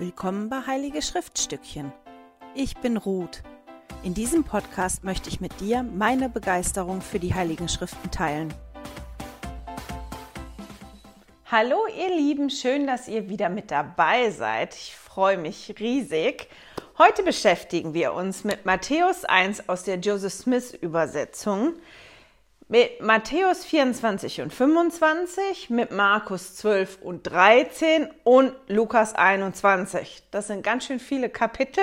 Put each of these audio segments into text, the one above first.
Willkommen bei Heilige Schriftstückchen. Ich bin Ruth. In diesem Podcast möchte ich mit dir meine Begeisterung für die Heiligen Schriften teilen. Hallo ihr Lieben, schön, dass ihr wieder mit dabei seid. Ich freue mich riesig. Heute beschäftigen wir uns mit Matthäus 1 aus der Joseph Smith Übersetzung mit Matthäus 24 und 25, mit Markus 12 und 13 und Lukas 21. Das sind ganz schön viele Kapitel.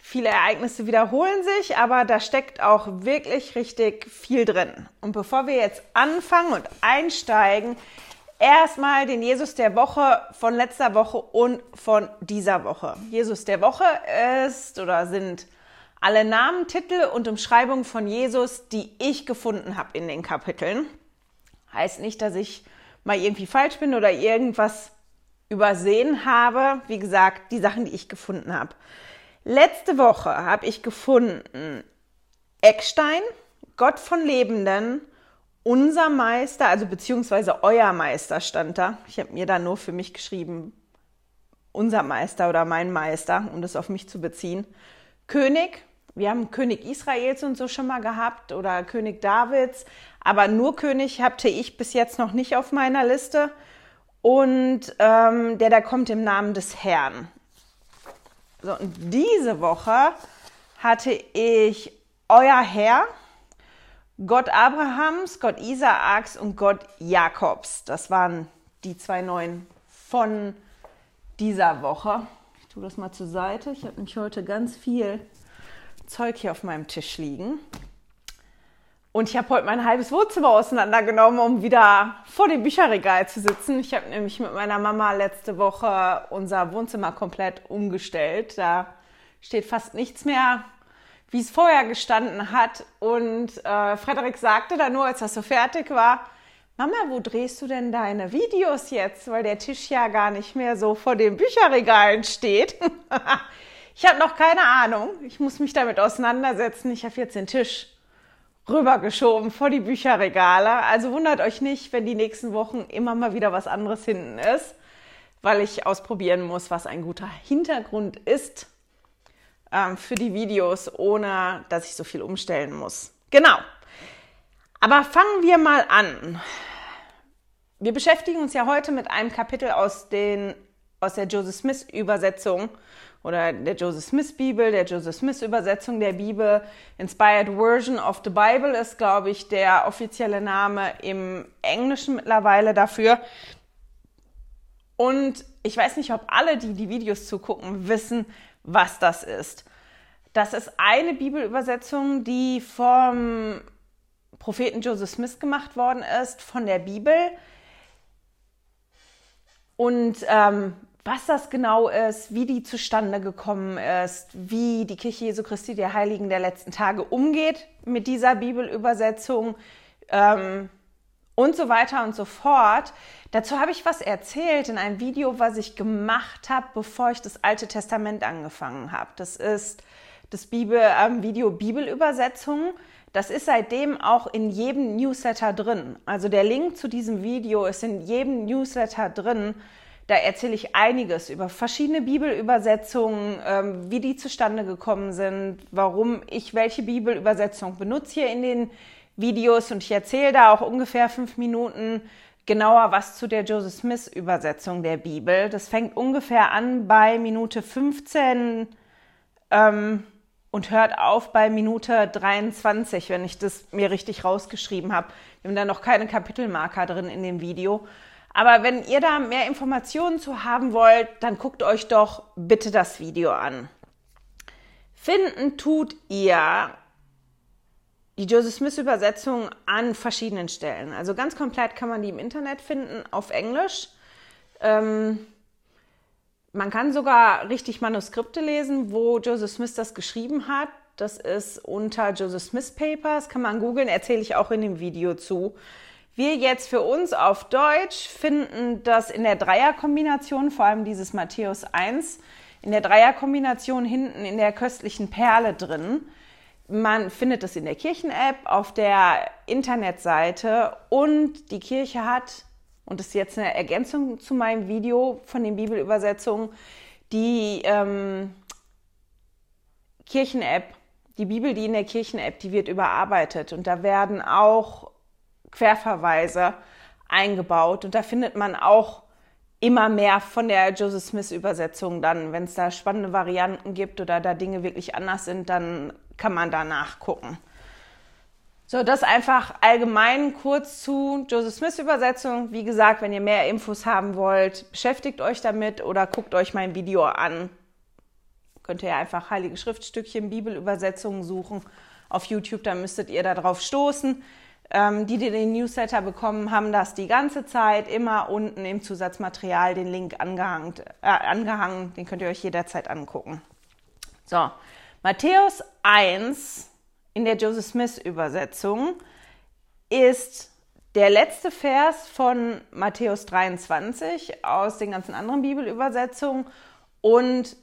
Viele Ereignisse wiederholen sich, aber da steckt auch wirklich richtig viel drin. Und bevor wir jetzt anfangen und einsteigen, erstmal den Jesus der Woche von letzter Woche und von dieser Woche. Jesus der Woche ist oder sind alle Namen, Titel und Umschreibungen von Jesus, die ich gefunden habe in den Kapiteln. Heißt nicht, dass ich mal irgendwie falsch bin oder irgendwas übersehen habe. Wie gesagt, die Sachen, die ich gefunden habe. Letzte Woche habe ich gefunden Eckstein, Gott von Lebenden, unser Meister, also beziehungsweise euer Meister stand da. Ich habe mir da nur für mich geschrieben, unser Meister oder mein Meister, um das auf mich zu beziehen. König, wir haben König Israels und so schon mal gehabt oder König Davids, aber nur König hatte ich bis jetzt noch nicht auf meiner Liste. Und ähm, der da kommt im Namen des Herrn. So, und diese Woche hatte ich euer Herr, Gott Abrahams, Gott Isaaks und Gott Jakobs. Das waren die zwei neuen von dieser Woche. Ich tue das mal zur Seite. Ich habe nämlich heute ganz viel Zeug hier auf meinem Tisch liegen. Und ich habe heute mein halbes Wohnzimmer auseinandergenommen, um wieder vor dem Bücherregal zu sitzen. Ich habe nämlich mit meiner Mama letzte Woche unser Wohnzimmer komplett umgestellt. Da steht fast nichts mehr, wie es vorher gestanden hat. Und äh, Frederik sagte dann nur, als das so fertig war, Mama, wo drehst du denn deine Videos jetzt? Weil der Tisch ja gar nicht mehr so vor den Bücherregalen steht. Ich habe noch keine Ahnung. Ich muss mich damit auseinandersetzen. Ich habe jetzt den Tisch rübergeschoben vor die Bücherregale. Also wundert euch nicht, wenn die nächsten Wochen immer mal wieder was anderes hinten ist, weil ich ausprobieren muss, was ein guter Hintergrund ist ähm, für die Videos, ohne dass ich so viel umstellen muss. Genau. Aber fangen wir mal an. Wir beschäftigen uns ja heute mit einem Kapitel aus, den, aus der Joseph Smith Übersetzung oder der Joseph Smith Bibel, der Joseph Smith Übersetzung der Bibel. Inspired Version of the Bible ist, glaube ich, der offizielle Name im Englischen mittlerweile dafür. Und ich weiß nicht, ob alle, die die Videos zugucken, wissen, was das ist. Das ist eine Bibelübersetzung, die vom Propheten Joseph Smith gemacht worden ist, von der Bibel. Und ähm, was das genau ist, wie die zustande gekommen ist, wie die Kirche Jesu Christi der Heiligen der letzten Tage umgeht mit dieser Bibelübersetzung ähm, und so weiter und so fort. Dazu habe ich was erzählt in einem Video, was ich gemacht habe, bevor ich das Alte Testament angefangen habe. Das ist das Bibel, ähm, Video Bibelübersetzung. Das ist seitdem auch in jedem Newsletter drin. Also der Link zu diesem Video ist in jedem Newsletter drin. Da erzähle ich einiges über verschiedene Bibelübersetzungen, ähm, wie die zustande gekommen sind, warum ich welche Bibelübersetzung benutze hier in den Videos und ich erzähle da auch ungefähr fünf Minuten genauer was zu der Joseph Smith Übersetzung der Bibel. Das fängt ungefähr an bei Minute 15 ähm, und hört auf bei Minute 23, wenn ich das mir richtig rausgeschrieben habe. Wir haben da noch keine Kapitelmarker drin in dem Video. Aber wenn ihr da mehr Informationen zu haben wollt, dann guckt euch doch bitte das Video an. Finden tut ihr die Joseph Smith Übersetzung an verschiedenen Stellen. Also ganz komplett kann man die im Internet finden, auf Englisch. Ähm, man kann sogar richtig Manuskripte lesen, wo Joseph Smith das geschrieben hat. Das ist unter Joseph Smith Papers, kann man googeln, erzähle ich auch in dem Video zu. Wir jetzt für uns auf Deutsch finden das in der Dreierkombination, vor allem dieses Matthäus 1, in der Dreierkombination hinten in der köstlichen Perle drin. Man findet es in der Kirchen-App, auf der Internetseite und die Kirche hat, und das ist jetzt eine Ergänzung zu meinem Video von den Bibelübersetzungen, Die ähm, Kirchen-App, die Bibel, die in der Kirchen-App, die wird überarbeitet und da werden auch Querverweise eingebaut und da findet man auch immer mehr von der Joseph Smith Übersetzung dann, wenn es da spannende Varianten gibt oder da Dinge wirklich anders sind, dann kann man da nachgucken. So, das einfach allgemein kurz zu Joseph Smith Übersetzung. Wie gesagt, wenn ihr mehr Infos haben wollt, beschäftigt euch damit oder guckt euch mein Video an. Könnt ihr einfach Heilige Schriftstückchen, Bibelübersetzungen suchen auf YouTube, dann müsstet ihr da drauf stoßen. Ähm, die, die den Newsletter bekommen, haben das die ganze Zeit immer unten im Zusatzmaterial den Link angehangen, äh, angehangen. Den könnt ihr euch jederzeit angucken. So, Matthäus 1 in der Joseph Smith Übersetzung ist der letzte Vers von Matthäus 23 aus den ganzen anderen Bibelübersetzungen und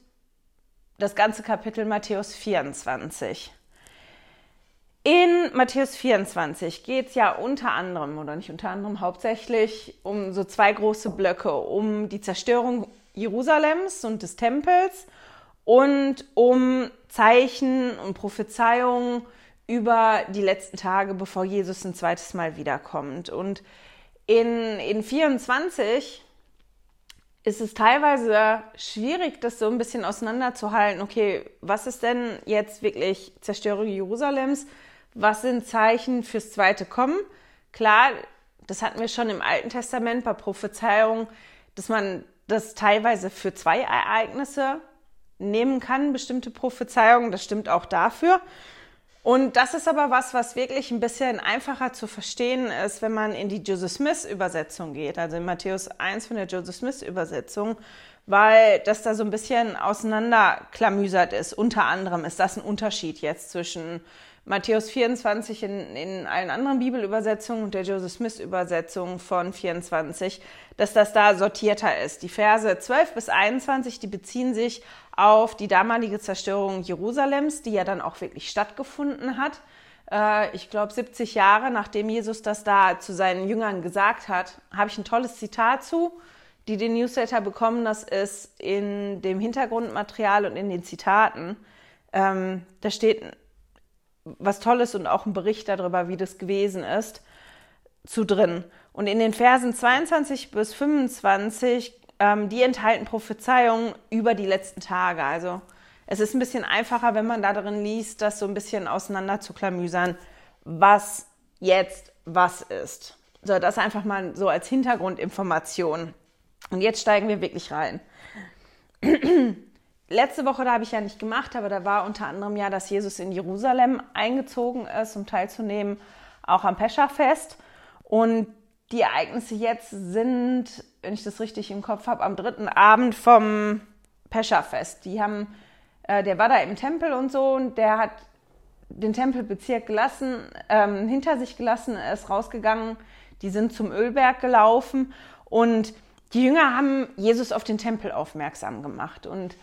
das ganze Kapitel Matthäus 24. In Matthäus 24 geht es ja unter anderem, oder nicht unter anderem, hauptsächlich um so zwei große Blöcke, um die Zerstörung Jerusalems und des Tempels und um Zeichen und Prophezeiungen über die letzten Tage, bevor Jesus ein zweites Mal wiederkommt. Und in, in 24 ist es teilweise schwierig, das so ein bisschen auseinanderzuhalten. Okay, was ist denn jetzt wirklich Zerstörung Jerusalems? Was sind Zeichen fürs zweite Kommen? Klar, das hatten wir schon im Alten Testament bei Prophezeiungen, dass man das teilweise für zwei Ereignisse nehmen kann, bestimmte Prophezeiungen. Das stimmt auch dafür. Und das ist aber was, was wirklich ein bisschen einfacher zu verstehen ist, wenn man in die Joseph Smith Übersetzung geht, also in Matthäus 1 von der Joseph Smith Übersetzung, weil das da so ein bisschen auseinanderklamüsert ist. Unter anderem ist das ein Unterschied jetzt zwischen Matthäus 24 in, in allen anderen Bibelübersetzungen und der Joseph Smith Übersetzung von 24, dass das da sortierter ist. Die Verse 12 bis 21, die beziehen sich auf die damalige Zerstörung Jerusalems, die ja dann auch wirklich stattgefunden hat. Äh, ich glaube, 70 Jahre nachdem Jesus das da zu seinen Jüngern gesagt hat, habe ich ein tolles Zitat zu die den Newsletter bekommen, das ist in dem Hintergrundmaterial und in den Zitaten. Ähm, da steht was Tolles und auch ein Bericht darüber, wie das gewesen ist, zu drin. Und in den Versen 22 bis 25, ähm, die enthalten Prophezeiungen über die letzten Tage. Also es ist ein bisschen einfacher, wenn man da drin liest, das so ein bisschen auseinander zu klamüsern, was jetzt was ist. So, das einfach mal so als Hintergrundinformation. Und jetzt steigen wir wirklich rein letzte Woche, da habe ich ja nicht gemacht, aber da war unter anderem ja, dass Jesus in Jerusalem eingezogen ist, um teilzunehmen, auch am Peschafest. Und die Ereignisse jetzt sind, wenn ich das richtig im Kopf habe, am dritten Abend vom Peschafest. Die haben, äh, der war da im Tempel und so und der hat den Tempelbezirk gelassen, ähm, hinter sich gelassen, ist rausgegangen. Die sind zum Ölberg gelaufen und die Jünger haben Jesus auf den Tempel aufmerksam gemacht und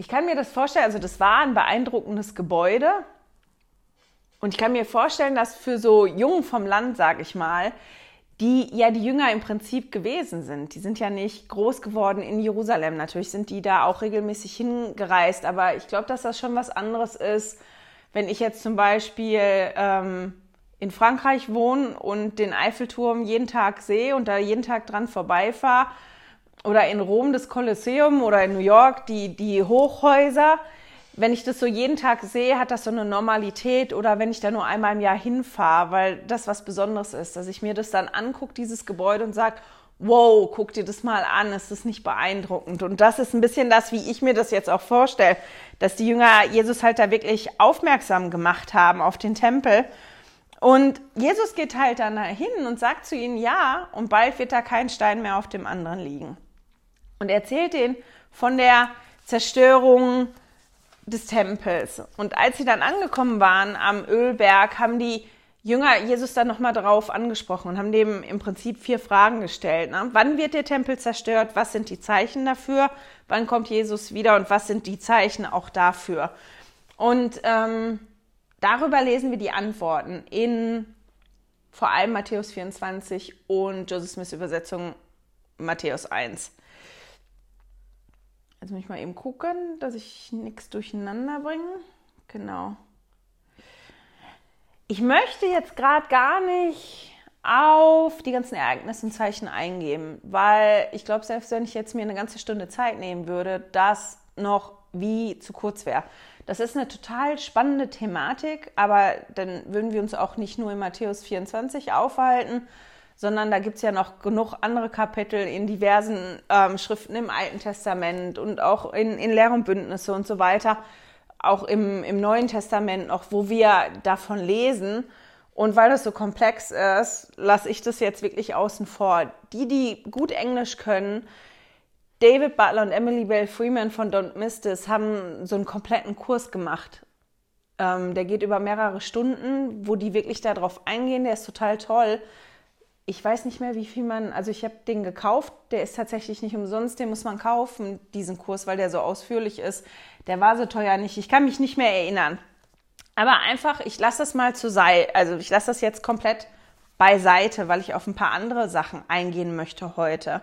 ich kann mir das vorstellen, also das war ein beeindruckendes Gebäude. Und ich kann mir vorstellen, dass für so Jungen vom Land, sage ich mal, die ja die Jünger im Prinzip gewesen sind. Die sind ja nicht groß geworden in Jerusalem. Natürlich sind die da auch regelmäßig hingereist, aber ich glaube, dass das schon was anderes ist, wenn ich jetzt zum Beispiel ähm, in Frankreich wohne und den Eiffelturm jeden Tag sehe und da jeden Tag dran vorbeifahre oder in Rom das Kolosseum oder in New York die, die Hochhäuser. Wenn ich das so jeden Tag sehe, hat das so eine Normalität oder wenn ich da nur einmal im Jahr hinfahre, weil das was Besonderes ist, dass ich mir das dann angucke, dieses Gebäude und sage, wow, guck dir das mal an, ist das nicht beeindruckend? Und das ist ein bisschen das, wie ich mir das jetzt auch vorstelle, dass die Jünger Jesus halt da wirklich aufmerksam gemacht haben auf den Tempel. Und Jesus geht halt dann hin und sagt zu ihnen, ja, und bald wird da kein Stein mehr auf dem anderen liegen und erzählt ihnen von der Zerstörung des Tempels. Und als sie dann angekommen waren am Ölberg, haben die Jünger Jesus dann nochmal darauf angesprochen und haben dem im Prinzip vier Fragen gestellt. Ne? Wann wird der Tempel zerstört? Was sind die Zeichen dafür? Wann kommt Jesus wieder? Und was sind die Zeichen auch dafür? Und ähm, darüber lesen wir die Antworten in vor allem Matthäus 24 und Joseph Smiths Übersetzung Matthäus 1. Jetzt muss ich mal eben gucken, dass ich nichts durcheinander bringe. Genau. Ich möchte jetzt gerade gar nicht auf die ganzen Ereignisse und Zeichen eingehen, weil ich glaube, selbst wenn ich jetzt mir eine ganze Stunde Zeit nehmen würde, das noch wie zu kurz wäre. Das ist eine total spannende Thematik, aber dann würden wir uns auch nicht nur in Matthäus 24 aufhalten, sondern da gibt es ja noch genug andere Kapitel in diversen ähm, Schriften im Alten Testament und auch in, in Lehr und und so weiter, auch im, im Neuen Testament noch, wo wir davon lesen. Und weil das so komplex ist, lasse ich das jetzt wirklich außen vor. Die, die gut Englisch können, David Butler und Emily Bell Freeman von Don't Miss This haben so einen kompletten Kurs gemacht. Ähm, der geht über mehrere Stunden, wo die wirklich darauf eingehen. Der ist total toll. Ich weiß nicht mehr, wie viel man, also ich habe den gekauft, der ist tatsächlich nicht umsonst, den muss man kaufen, diesen Kurs, weil der so ausführlich ist. Der war so teuer nicht, ich kann mich nicht mehr erinnern. Aber einfach, ich lasse das mal zur Seite, also ich lasse das jetzt komplett beiseite, weil ich auf ein paar andere Sachen eingehen möchte heute.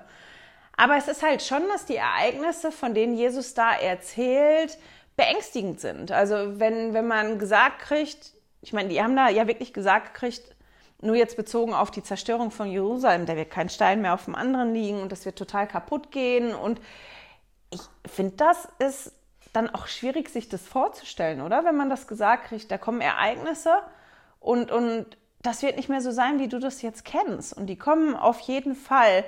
Aber es ist halt schon, dass die Ereignisse, von denen Jesus da erzählt, beängstigend sind. Also wenn, wenn man gesagt kriegt, ich meine, die haben da ja wirklich gesagt gekriegt, nur jetzt bezogen auf die Zerstörung von Jerusalem, da wird kein Stein mehr auf dem anderen liegen und das wird total kaputt gehen. Und ich finde, das ist dann auch schwierig, sich das vorzustellen, oder? Wenn man das gesagt kriegt, da kommen Ereignisse und, und das wird nicht mehr so sein, wie du das jetzt kennst. Und die kommen auf jeden Fall.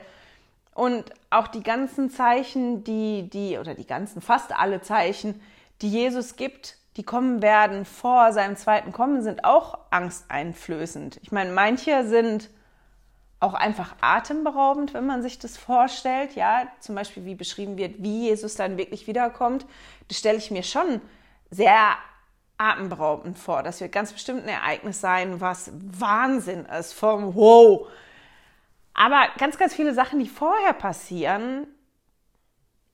Und auch die ganzen Zeichen, die, die, oder die ganzen, fast alle Zeichen, die Jesus gibt, die kommen werden vor seinem zweiten Kommen, sind auch angsteinflößend. Ich meine, manche sind auch einfach atemberaubend, wenn man sich das vorstellt. Ja, zum Beispiel, wie beschrieben wird, wie Jesus dann wirklich wiederkommt. Das stelle ich mir schon sehr atemberaubend vor. Das wird ganz bestimmt ein Ereignis sein, was Wahnsinn ist, vom Wow. Aber ganz, ganz viele Sachen, die vorher passieren,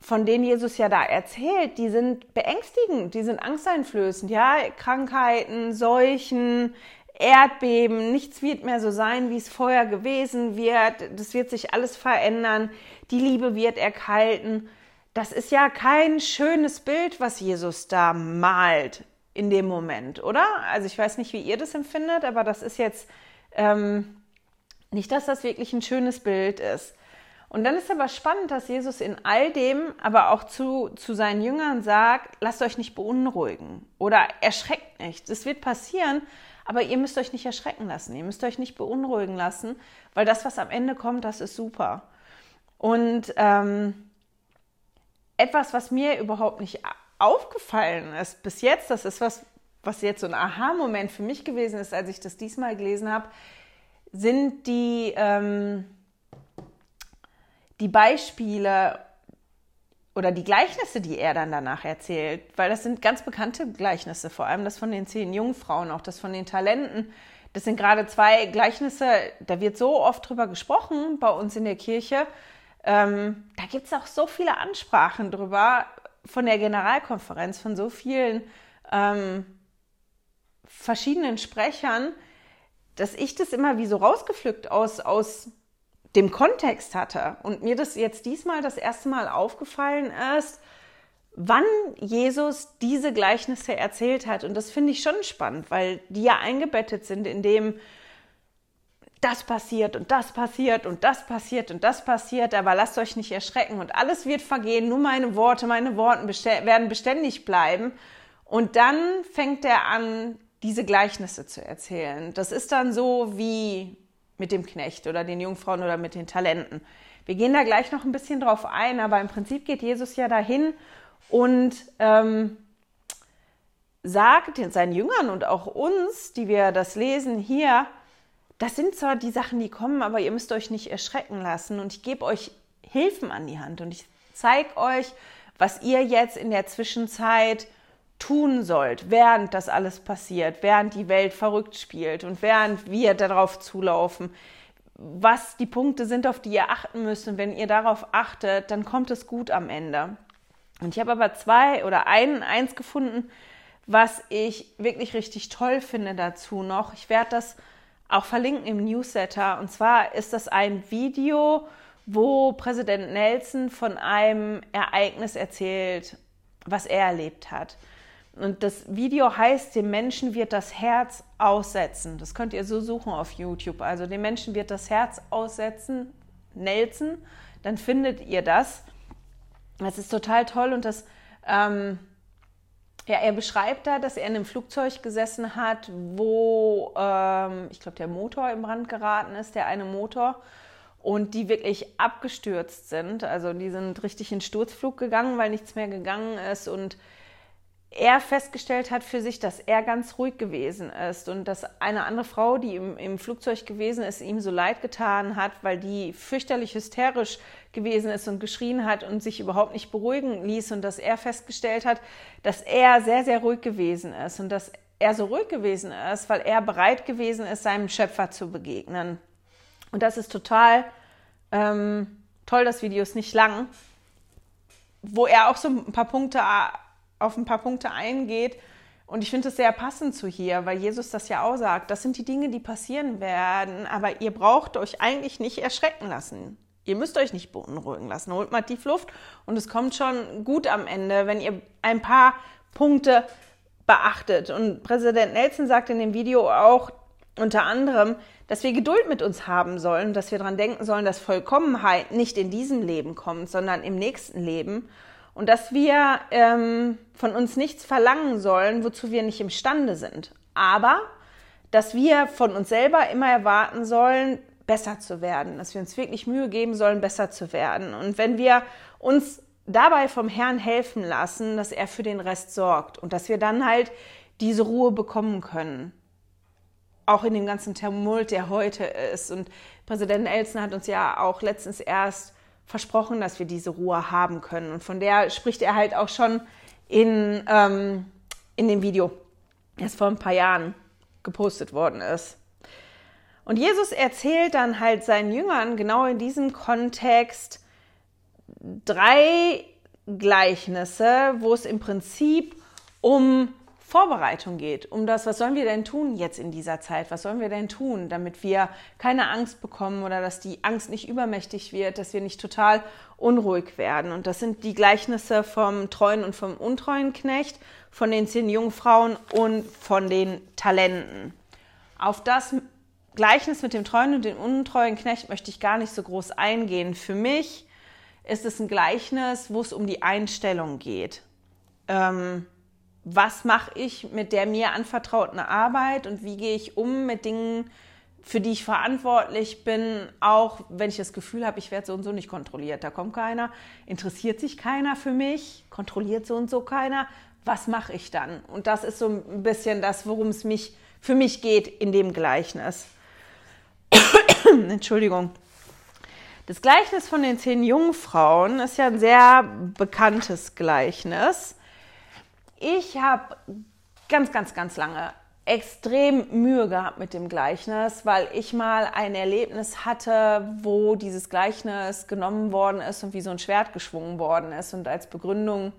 von denen Jesus ja da erzählt, die sind beängstigend, die sind angsteinflößend, ja, Krankheiten, Seuchen, Erdbeben, nichts wird mehr so sein, wie es vorher gewesen wird, das wird sich alles verändern, die Liebe wird erkalten. Das ist ja kein schönes Bild, was Jesus da malt in dem Moment, oder? Also ich weiß nicht, wie ihr das empfindet, aber das ist jetzt ähm, nicht, dass das wirklich ein schönes Bild ist. Und dann ist aber spannend, dass Jesus in all dem aber auch zu, zu seinen Jüngern sagt, lasst euch nicht beunruhigen oder erschreckt nicht. Das wird passieren, aber ihr müsst euch nicht erschrecken lassen, ihr müsst euch nicht beunruhigen lassen, weil das, was am Ende kommt, das ist super. Und ähm, etwas, was mir überhaupt nicht aufgefallen ist bis jetzt, das ist was, was jetzt so ein Aha-Moment für mich gewesen ist, als ich das diesmal gelesen habe, sind die, ähm, die Beispiele oder die Gleichnisse, die er dann danach erzählt, weil das sind ganz bekannte Gleichnisse, vor allem das von den zehn Jungfrauen, auch das von den Talenten. Das sind gerade zwei Gleichnisse, da wird so oft drüber gesprochen bei uns in der Kirche. Ähm, da gibt es auch so viele Ansprachen drüber von der Generalkonferenz, von so vielen ähm, verschiedenen Sprechern, dass ich das immer wie so rausgepflückt aus, aus dem Kontext hatte und mir das jetzt diesmal das erste Mal aufgefallen ist, wann Jesus diese Gleichnisse erzählt hat. Und das finde ich schon spannend, weil die ja eingebettet sind in dem, das passiert und das passiert und das passiert und das passiert, aber lasst euch nicht erschrecken und alles wird vergehen, nur meine Worte, meine Worte werden beständig bleiben. Und dann fängt er an, diese Gleichnisse zu erzählen. Das ist dann so wie mit dem Knecht oder den Jungfrauen oder mit den Talenten. Wir gehen da gleich noch ein bisschen drauf ein, aber im Prinzip geht Jesus ja dahin und ähm, sagt seinen Jüngern und auch uns, die wir das lesen hier, das sind zwar die Sachen, die kommen, aber ihr müsst euch nicht erschrecken lassen und ich gebe euch Hilfen an die Hand und ich zeige euch, was ihr jetzt in der Zwischenzeit tun sollt, während das alles passiert, während die Welt verrückt spielt und während wir darauf zulaufen, was die Punkte sind, auf die ihr achten müsst. Und wenn ihr darauf achtet, dann kommt es gut am Ende. Und ich habe aber zwei oder ein, eins gefunden, was ich wirklich richtig toll finde dazu noch. Ich werde das auch verlinken im Newsletter. Und zwar ist das ein Video, wo Präsident Nelson von einem Ereignis erzählt, was er erlebt hat. Und das Video heißt, dem Menschen wird das Herz aussetzen. Das könnt ihr so suchen auf YouTube. Also dem Menschen wird das Herz aussetzen, Nelson, dann findet ihr das. Das ist total toll und das, ähm, ja, er beschreibt da, dass er in einem Flugzeug gesessen hat, wo, ähm, ich glaube, der Motor im Brand geraten ist, der eine Motor und die wirklich abgestürzt sind. Also die sind richtig in Sturzflug gegangen, weil nichts mehr gegangen ist und er festgestellt hat für sich, dass er ganz ruhig gewesen ist und dass eine andere Frau, die im, im, Flugzeug gewesen ist, ihm so leid getan hat, weil die fürchterlich hysterisch gewesen ist und geschrien hat und sich überhaupt nicht beruhigen ließ und dass er festgestellt hat, dass er sehr, sehr ruhig gewesen ist und dass er so ruhig gewesen ist, weil er bereit gewesen ist, seinem Schöpfer zu begegnen. Und das ist total ähm, toll, das Video ist nicht lang, wo er auch so ein paar Punkte auf ein paar Punkte eingeht. Und ich finde es sehr passend zu hier, weil Jesus das ja auch sagt. Das sind die Dinge, die passieren werden, aber ihr braucht euch eigentlich nicht erschrecken lassen. Ihr müsst euch nicht beunruhigen lassen. Holt mal tief Luft und es kommt schon gut am Ende, wenn ihr ein paar Punkte beachtet. Und Präsident Nelson sagt in dem Video auch unter anderem, dass wir Geduld mit uns haben sollen, dass wir daran denken sollen, dass Vollkommenheit nicht in diesem Leben kommt, sondern im nächsten Leben und dass wir ähm, von uns nichts verlangen sollen, wozu wir nicht imstande sind. Aber dass wir von uns selber immer erwarten sollen, besser zu werden, dass wir uns wirklich Mühe geben sollen, besser zu werden. Und wenn wir uns dabei vom Herrn helfen lassen, dass er für den Rest sorgt und dass wir dann halt diese Ruhe bekommen können. Auch in dem ganzen Tumult, der heute ist. Und Präsident Nelson hat uns ja auch letztens erst versprochen, dass wir diese Ruhe haben können. Und von der spricht er halt auch schon in, ähm, in dem Video, das vor ein paar Jahren gepostet worden ist. Und Jesus erzählt dann halt seinen Jüngern genau in diesem Kontext drei Gleichnisse, wo es im Prinzip um Vorbereitung geht, um das, was sollen wir denn tun jetzt in dieser Zeit? Was sollen wir denn tun, damit wir keine Angst bekommen oder dass die Angst nicht übermächtig wird, dass wir nicht total unruhig werden? Und das sind die Gleichnisse vom treuen und vom untreuen Knecht, von den zehn Jungfrauen und von den Talenten. Auf das Gleichnis mit dem treuen und dem untreuen Knecht möchte ich gar nicht so groß eingehen. Für mich ist es ein Gleichnis, wo es um die Einstellung geht. Ähm, was mache ich mit der mir anvertrauten Arbeit und wie gehe ich um mit Dingen, für die ich verantwortlich bin, auch wenn ich das Gefühl habe, ich werde so und so nicht kontrolliert. Da kommt keiner, interessiert sich keiner für mich, kontrolliert so und so keiner. Was mache ich dann? Und das ist so ein bisschen das, worum es mich für mich geht in dem Gleichnis. Entschuldigung. Das Gleichnis von den zehn Jungfrauen ist ja ein sehr bekanntes Gleichnis ich habe ganz, ganz, ganz lange extrem Mühe gehabt mit dem Gleichnis, weil ich mal ein Erlebnis hatte, wo dieses Gleichnis genommen worden ist und wie so ein Schwert geschwungen worden ist und als Begründung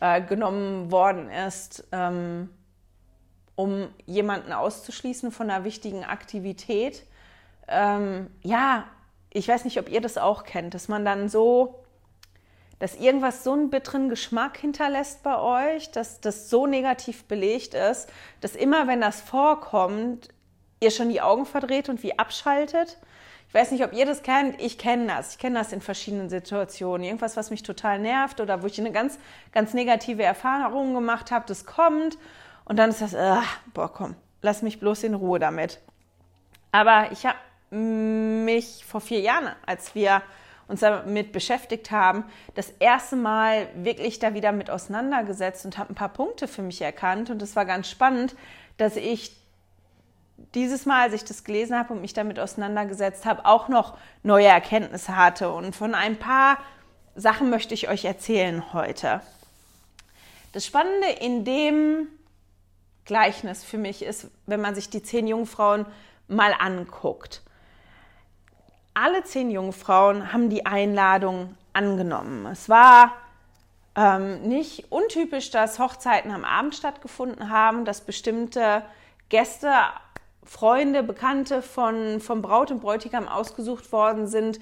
äh, genommen worden ist, ähm, um jemanden auszuschließen von einer wichtigen Aktivität. Ähm, ja, ich weiß nicht, ob ihr das auch kennt, dass man dann so dass irgendwas so einen bitteren Geschmack hinterlässt bei euch, dass das so negativ belegt ist, dass immer, wenn das vorkommt, ihr schon die Augen verdreht und wie abschaltet. Ich weiß nicht, ob ihr das kennt. Ich kenne das. Ich kenne das in verschiedenen Situationen. Irgendwas, was mich total nervt oder wo ich eine ganz, ganz negative Erfahrung gemacht habe, das kommt und dann ist das, äh, boah, komm, lass mich bloß in Ruhe damit. Aber ich habe mich vor vier Jahren, als wir uns damit beschäftigt haben, das erste Mal wirklich da wieder mit auseinandergesetzt und habe ein paar Punkte für mich erkannt. Und es war ganz spannend, dass ich dieses Mal, als ich das gelesen habe und mich damit auseinandergesetzt habe, auch noch neue Erkenntnisse hatte. Und von ein paar Sachen möchte ich euch erzählen heute. Das Spannende in dem Gleichnis für mich ist, wenn man sich die zehn Jungfrauen mal anguckt alle zehn Jungfrauen haben die Einladung angenommen. Es war ähm, nicht untypisch, dass Hochzeiten am Abend stattgefunden haben, dass bestimmte Gäste, Freunde, Bekannte von, vom Braut und Bräutigam ausgesucht worden sind,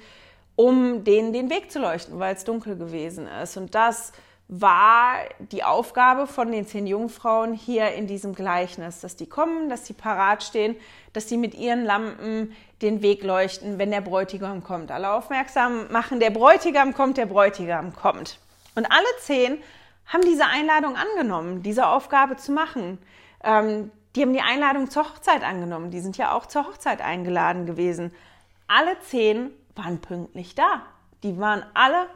um denen den Weg zu leuchten, weil es dunkel gewesen ist. Und das war die Aufgabe von den zehn Jungfrauen hier in diesem Gleichnis, dass die kommen, dass sie parat stehen, dass sie mit ihren Lampen den Weg leuchten, wenn der Bräutigam kommt. Alle aufmerksam machen, der Bräutigam kommt, der Bräutigam kommt. Und alle zehn haben diese Einladung angenommen, diese Aufgabe zu machen. Ähm, die haben die Einladung zur Hochzeit angenommen. Die sind ja auch zur Hochzeit eingeladen gewesen. Alle zehn waren pünktlich da. Die waren alle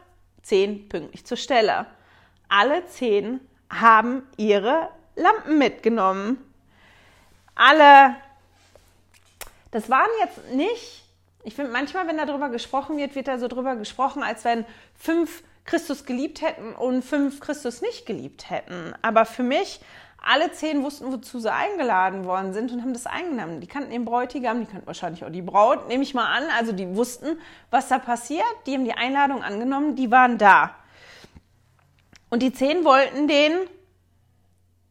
zehn pünktlich zur Stelle alle zehn haben ihre Lampen mitgenommen. Alle, das waren jetzt nicht, ich finde manchmal, wenn darüber gesprochen wird, wird da so drüber gesprochen, als wenn fünf Christus geliebt hätten und fünf Christus nicht geliebt hätten. Aber für mich, alle zehn wussten, wozu sie eingeladen worden sind und haben das eingenommen. Die kannten den Bräutigam, die kannten wahrscheinlich auch die Braut, nehme ich mal an. Also die wussten, was da passiert. Die haben die Einladung angenommen, die waren da. Und die zehn wollten den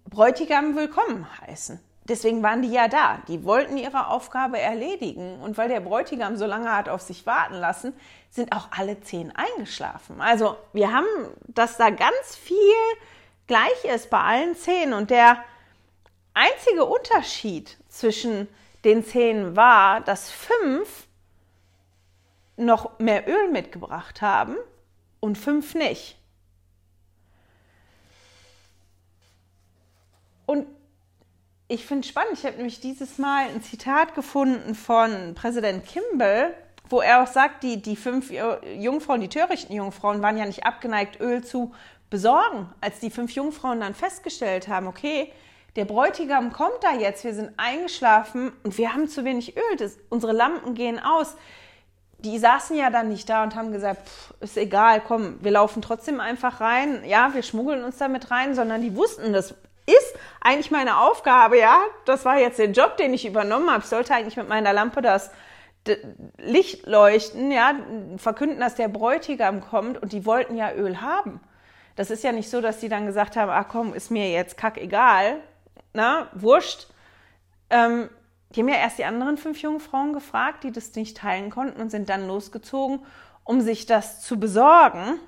Bräutigam willkommen heißen. Deswegen waren die ja da. Die wollten ihre Aufgabe erledigen. Und weil der Bräutigam so lange hat auf sich warten lassen, sind auch alle zehn eingeschlafen. Also wir haben, dass da ganz viel gleich ist bei allen zehn. Und der einzige Unterschied zwischen den zehn war, dass fünf noch mehr Öl mitgebracht haben und fünf nicht. Und ich finde es spannend, ich habe nämlich dieses Mal ein Zitat gefunden von Präsident Kimball, wo er auch sagt, die, die fünf Jungfrauen, die törichten Jungfrauen, waren ja nicht abgeneigt, Öl zu besorgen. Als die fünf Jungfrauen dann festgestellt haben, okay, der Bräutigam kommt da jetzt, wir sind eingeschlafen und wir haben zu wenig Öl, das, unsere Lampen gehen aus. Die saßen ja dann nicht da und haben gesagt, pff, ist egal, komm, wir laufen trotzdem einfach rein. Ja, wir schmuggeln uns damit rein, sondern die wussten, das ist eigentlich meine Aufgabe, ja. Das war jetzt der Job, den ich übernommen habe. Ich sollte eigentlich mit meiner Lampe das Licht leuchten, ja, verkünden, dass der Bräutigam kommt und die wollten ja Öl haben. Das ist ja nicht so, dass die dann gesagt haben, ach komm, ist mir jetzt kack egal, na, wurscht. Ähm, die haben ja erst die anderen fünf jungen Frauen gefragt, die das nicht teilen konnten und sind dann losgezogen, um sich das zu besorgen.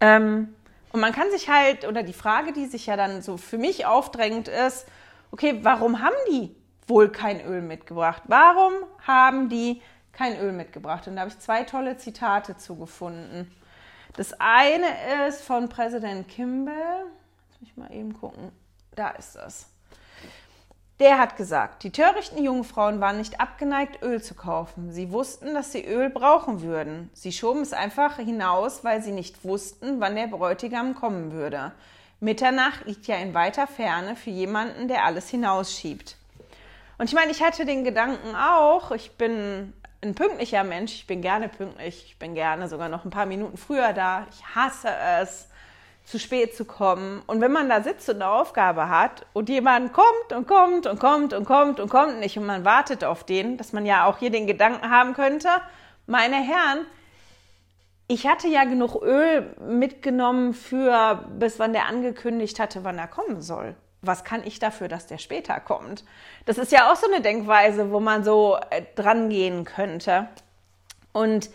Ähm, und man kann sich halt, oder die Frage, die sich ja dann so für mich aufdrängt, ist, okay, warum haben die wohl kein Öl mitgebracht? Warum haben die kein Öl mitgebracht? Und da habe ich zwei tolle Zitate zugefunden. Das eine ist von Präsident Kimball. Lass mich mal eben gucken. Da ist es. Der hat gesagt, die törichten Jungfrauen waren nicht abgeneigt, Öl zu kaufen. Sie wussten, dass sie Öl brauchen würden. Sie schoben es einfach hinaus, weil sie nicht wussten, wann der Bräutigam kommen würde. Mitternacht liegt ja in weiter Ferne für jemanden, der alles hinausschiebt. Und ich meine, ich hatte den Gedanken auch, ich bin ein pünktlicher Mensch, ich bin gerne pünktlich, ich bin gerne sogar noch ein paar Minuten früher da. Ich hasse es, zu spät zu kommen. Und wenn man da sitzt und eine Aufgabe hat und jemand kommt und kommt und kommt und kommt und kommt nicht und man wartet auf den, dass man ja auch hier den Gedanken haben könnte, meine Herren, ich hatte ja genug Öl mitgenommen für, bis wann der angekündigt hatte, wann er kommen soll. Was kann ich dafür, dass der später kommt? Das ist ja auch so eine Denkweise, wo man so äh, dran gehen könnte. Und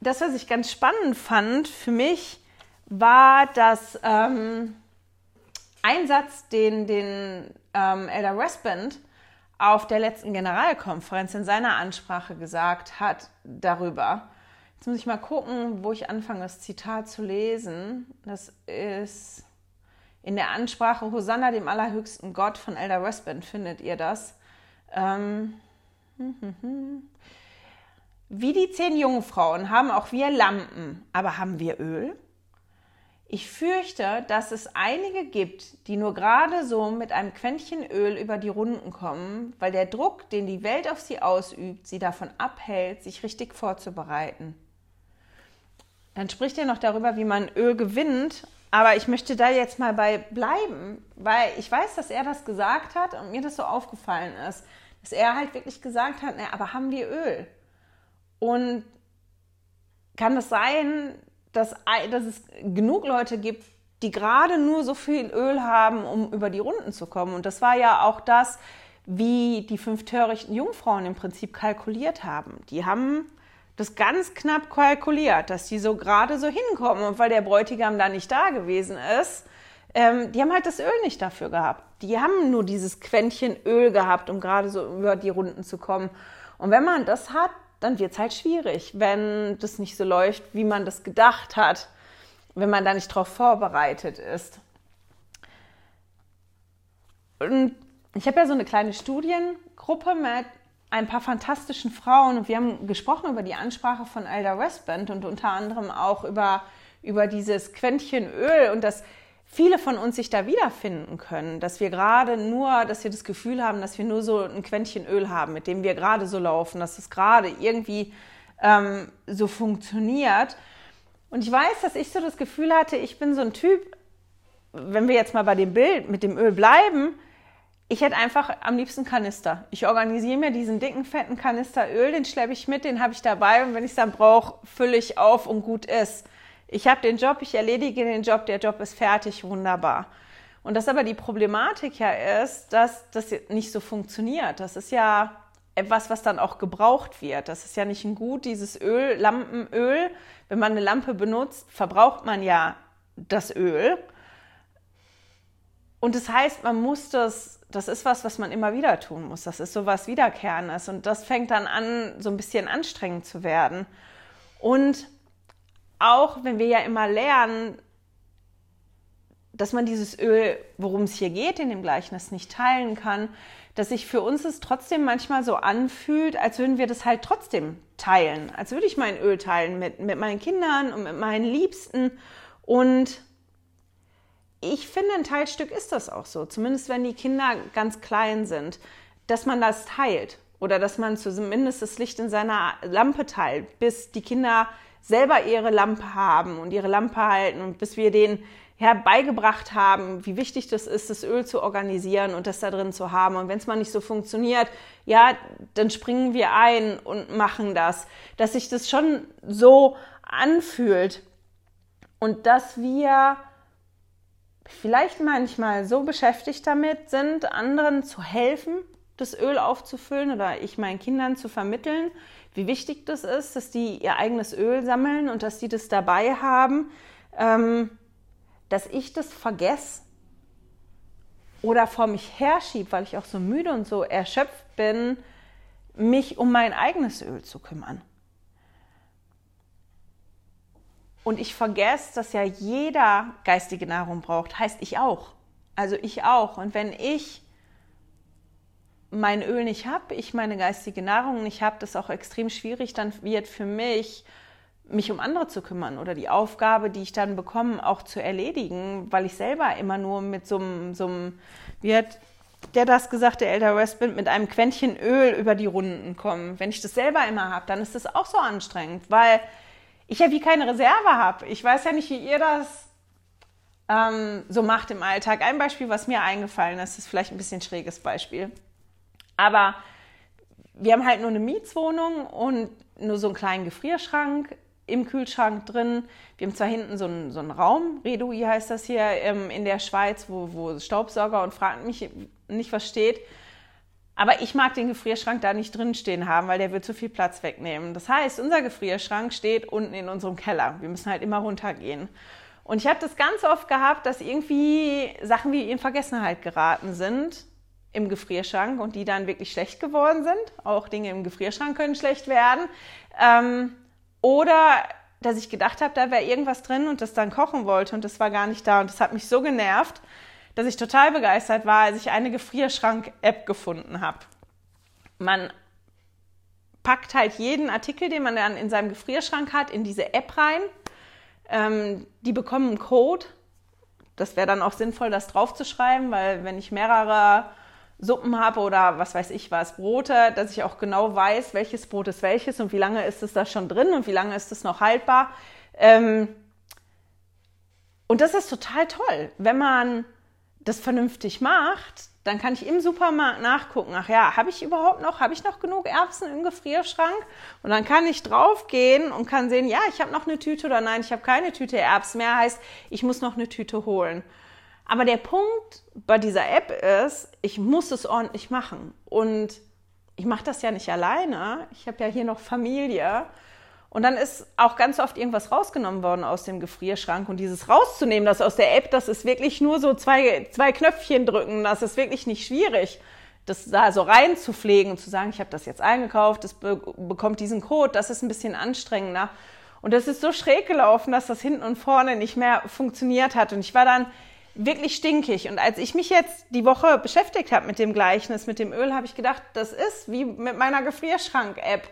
das, was ich ganz spannend fand für mich, war das ähm, ein Satz, den, den ähm, Elder Westband auf der letzten Generalkonferenz in seiner Ansprache gesagt hat darüber. Jetzt muss ich mal gucken, wo ich anfange, das Zitat zu lesen. Das ist in der Ansprache Hosanna dem allerhöchsten Gott von Elder Westband, findet ihr das. Ähm, hm, hm, hm. Wie die zehn Jungfrauen haben auch wir Lampen, aber haben wir Öl? Ich fürchte, dass es einige gibt, die nur gerade so mit einem Quäntchen Öl über die Runden kommen, weil der Druck, den die Welt auf sie ausübt, sie davon abhält, sich richtig vorzubereiten. Dann spricht er noch darüber, wie man Öl gewinnt, aber ich möchte da jetzt mal bei bleiben, weil ich weiß, dass er das gesagt hat und mir das so aufgefallen ist, dass er halt wirklich gesagt hat, na, aber haben wir Öl? Und kann es sein, dass, dass es genug Leute gibt, die gerade nur so viel Öl haben, um über die Runden zu kommen. Und das war ja auch das, wie die fünf törichten Jungfrauen im Prinzip kalkuliert haben. Die haben das ganz knapp kalkuliert, dass die so gerade so hinkommen. Und weil der Bräutigam da nicht da gewesen ist, ähm, die haben halt das Öl nicht dafür gehabt. Die haben nur dieses Quäntchen Öl gehabt, um gerade so über die Runden zu kommen. Und wenn man das hat, dann wird es halt schwierig, wenn das nicht so läuft, wie man das gedacht hat, wenn man da nicht darauf vorbereitet ist. Und ich habe ja so eine kleine Studiengruppe mit ein paar fantastischen Frauen und wir haben gesprochen über die Ansprache von Alda Westband und unter anderem auch über, über dieses Quäntchen Öl und dass viele von uns sich da wiederfinden können, dass wir gerade nur, dass wir das Gefühl haben, dass wir nur so ein Quäntchen Öl haben, mit dem wir gerade so laufen, dass es gerade irgendwie ähm, so funktioniert. Und ich weiß, dass ich so das Gefühl hatte, ich bin so ein Typ, wenn wir jetzt mal bei dem Bild mit dem Öl bleiben, ich hätte einfach am liebsten Kanister. Ich organisiere mir diesen dicken, fetten Kanister Öl, den schleppe ich mit, den habe ich dabei und wenn ich es dann brauche, fülle ich auf und gut ist. Ich habe den Job, ich erledige den Job, der Job ist fertig, wunderbar. Und das aber die Problematik ja ist, dass das nicht so funktioniert. Das ist ja etwas, was dann auch gebraucht wird. Das ist ja nicht ein Gut, dieses Öl, Lampenöl. Wenn man eine Lampe benutzt, verbraucht man ja das Öl. Und das heißt, man muss das, das ist was, was man immer wieder tun muss. Das ist so was Wiederkehrendes. Und das fängt dann an, so ein bisschen anstrengend zu werden. Und auch wenn wir ja immer lernen, dass man dieses Öl, worum es hier geht, in dem Gleichnis nicht teilen kann, dass sich für uns es trotzdem manchmal so anfühlt, als würden wir das halt trotzdem teilen. Als würde ich mein Öl teilen mit, mit meinen Kindern und mit meinen Liebsten. Und ich finde, ein Teilstück ist das auch so, zumindest wenn die Kinder ganz klein sind, dass man das teilt oder dass man zumindest das Licht in seiner Lampe teilt, bis die Kinder selber ihre Lampe haben und ihre Lampe halten und bis wir denen herbeigebracht haben, wie wichtig das ist, das Öl zu organisieren und das da drin zu haben. Und wenn es mal nicht so funktioniert, ja, dann springen wir ein und machen das. Dass sich das schon so anfühlt und dass wir vielleicht manchmal so beschäftigt damit sind, anderen zu helfen, das Öl aufzufüllen oder ich meinen Kindern zu vermitteln, wie wichtig das ist, dass die ihr eigenes Öl sammeln und dass die das dabei haben, ähm, dass ich das vergesse oder vor mich herschiebe, weil ich auch so müde und so erschöpft bin, mich um mein eigenes Öl zu kümmern. Und ich vergesse, dass ja jeder geistige Nahrung braucht, heißt ich auch. Also ich auch. Und wenn ich mein Öl nicht habe, ich meine geistige Nahrung nicht habe, das auch extrem schwierig dann wird für mich, mich um andere zu kümmern oder die Aufgabe, die ich dann bekomme, auch zu erledigen, weil ich selber immer nur mit so einem, wie hat der das gesagt, der Elder Westbind, mit einem Quäntchen Öl über die Runden kommen. Wenn ich das selber immer habe, dann ist das auch so anstrengend, weil ich ja wie keine Reserve habe. Ich weiß ja nicht, wie ihr das ähm, so macht im Alltag. Ein Beispiel, was mir eingefallen ist, ist vielleicht ein bisschen schräges Beispiel. Aber wir haben halt nur eine Mietswohnung und nur so einen kleinen Gefrierschrank im Kühlschrank drin. Wir haben zwar hinten so einen, so einen Raum, Redui heißt das hier, ähm, in der Schweiz, wo, wo Staubsauger und fragt mich nicht, was steht. Aber ich mag den Gefrierschrank da nicht drinstehen haben, weil der wird zu viel Platz wegnehmen. Das heißt, unser Gefrierschrank steht unten in unserem Keller. Wir müssen halt immer runtergehen. Und ich habe das ganz oft gehabt, dass irgendwie Sachen wie in Vergessenheit geraten sind im Gefrierschrank und die dann wirklich schlecht geworden sind. Auch Dinge im Gefrierschrank können schlecht werden. Ähm, oder dass ich gedacht habe, da wäre irgendwas drin und das dann kochen wollte und das war gar nicht da. Und das hat mich so genervt, dass ich total begeistert war, als ich eine Gefrierschrank-App gefunden habe. Man packt halt jeden Artikel, den man dann in seinem Gefrierschrank hat, in diese App rein. Ähm, die bekommen einen Code. Das wäre dann auch sinnvoll, das draufzuschreiben, weil wenn ich mehrere Suppen habe oder was weiß ich was, Brote, dass ich auch genau weiß, welches Brot ist welches und wie lange ist es da schon drin und wie lange ist es noch haltbar. Ähm und das ist total toll, wenn man das vernünftig macht, dann kann ich im Supermarkt nachgucken, ach ja, habe ich überhaupt noch, habe ich noch genug Erbsen im Gefrierschrank? Und dann kann ich draufgehen und kann sehen, ja, ich habe noch eine Tüte oder nein, ich habe keine Tüte Erbsen mehr, heißt, ich muss noch eine Tüte holen. Aber der Punkt bei dieser App ist, ich muss es ordentlich machen. Und ich mache das ja nicht alleine. Ich habe ja hier noch Familie. Und dann ist auch ganz oft irgendwas rausgenommen worden aus dem Gefrierschrank. Und dieses rauszunehmen, das aus der App, das ist wirklich nur so zwei, zwei Knöpfchen drücken. Das ist wirklich nicht schwierig, das da so reinzupflegen und zu sagen, ich habe das jetzt eingekauft, das be bekommt diesen Code. Das ist ein bisschen anstrengender. Und das ist so schräg gelaufen, dass das hinten und vorne nicht mehr funktioniert hat. Und ich war dann wirklich stinkig. Und als ich mich jetzt die Woche beschäftigt habe mit dem Gleichnis, mit dem Öl, habe ich gedacht, das ist wie mit meiner Gefrierschrank-App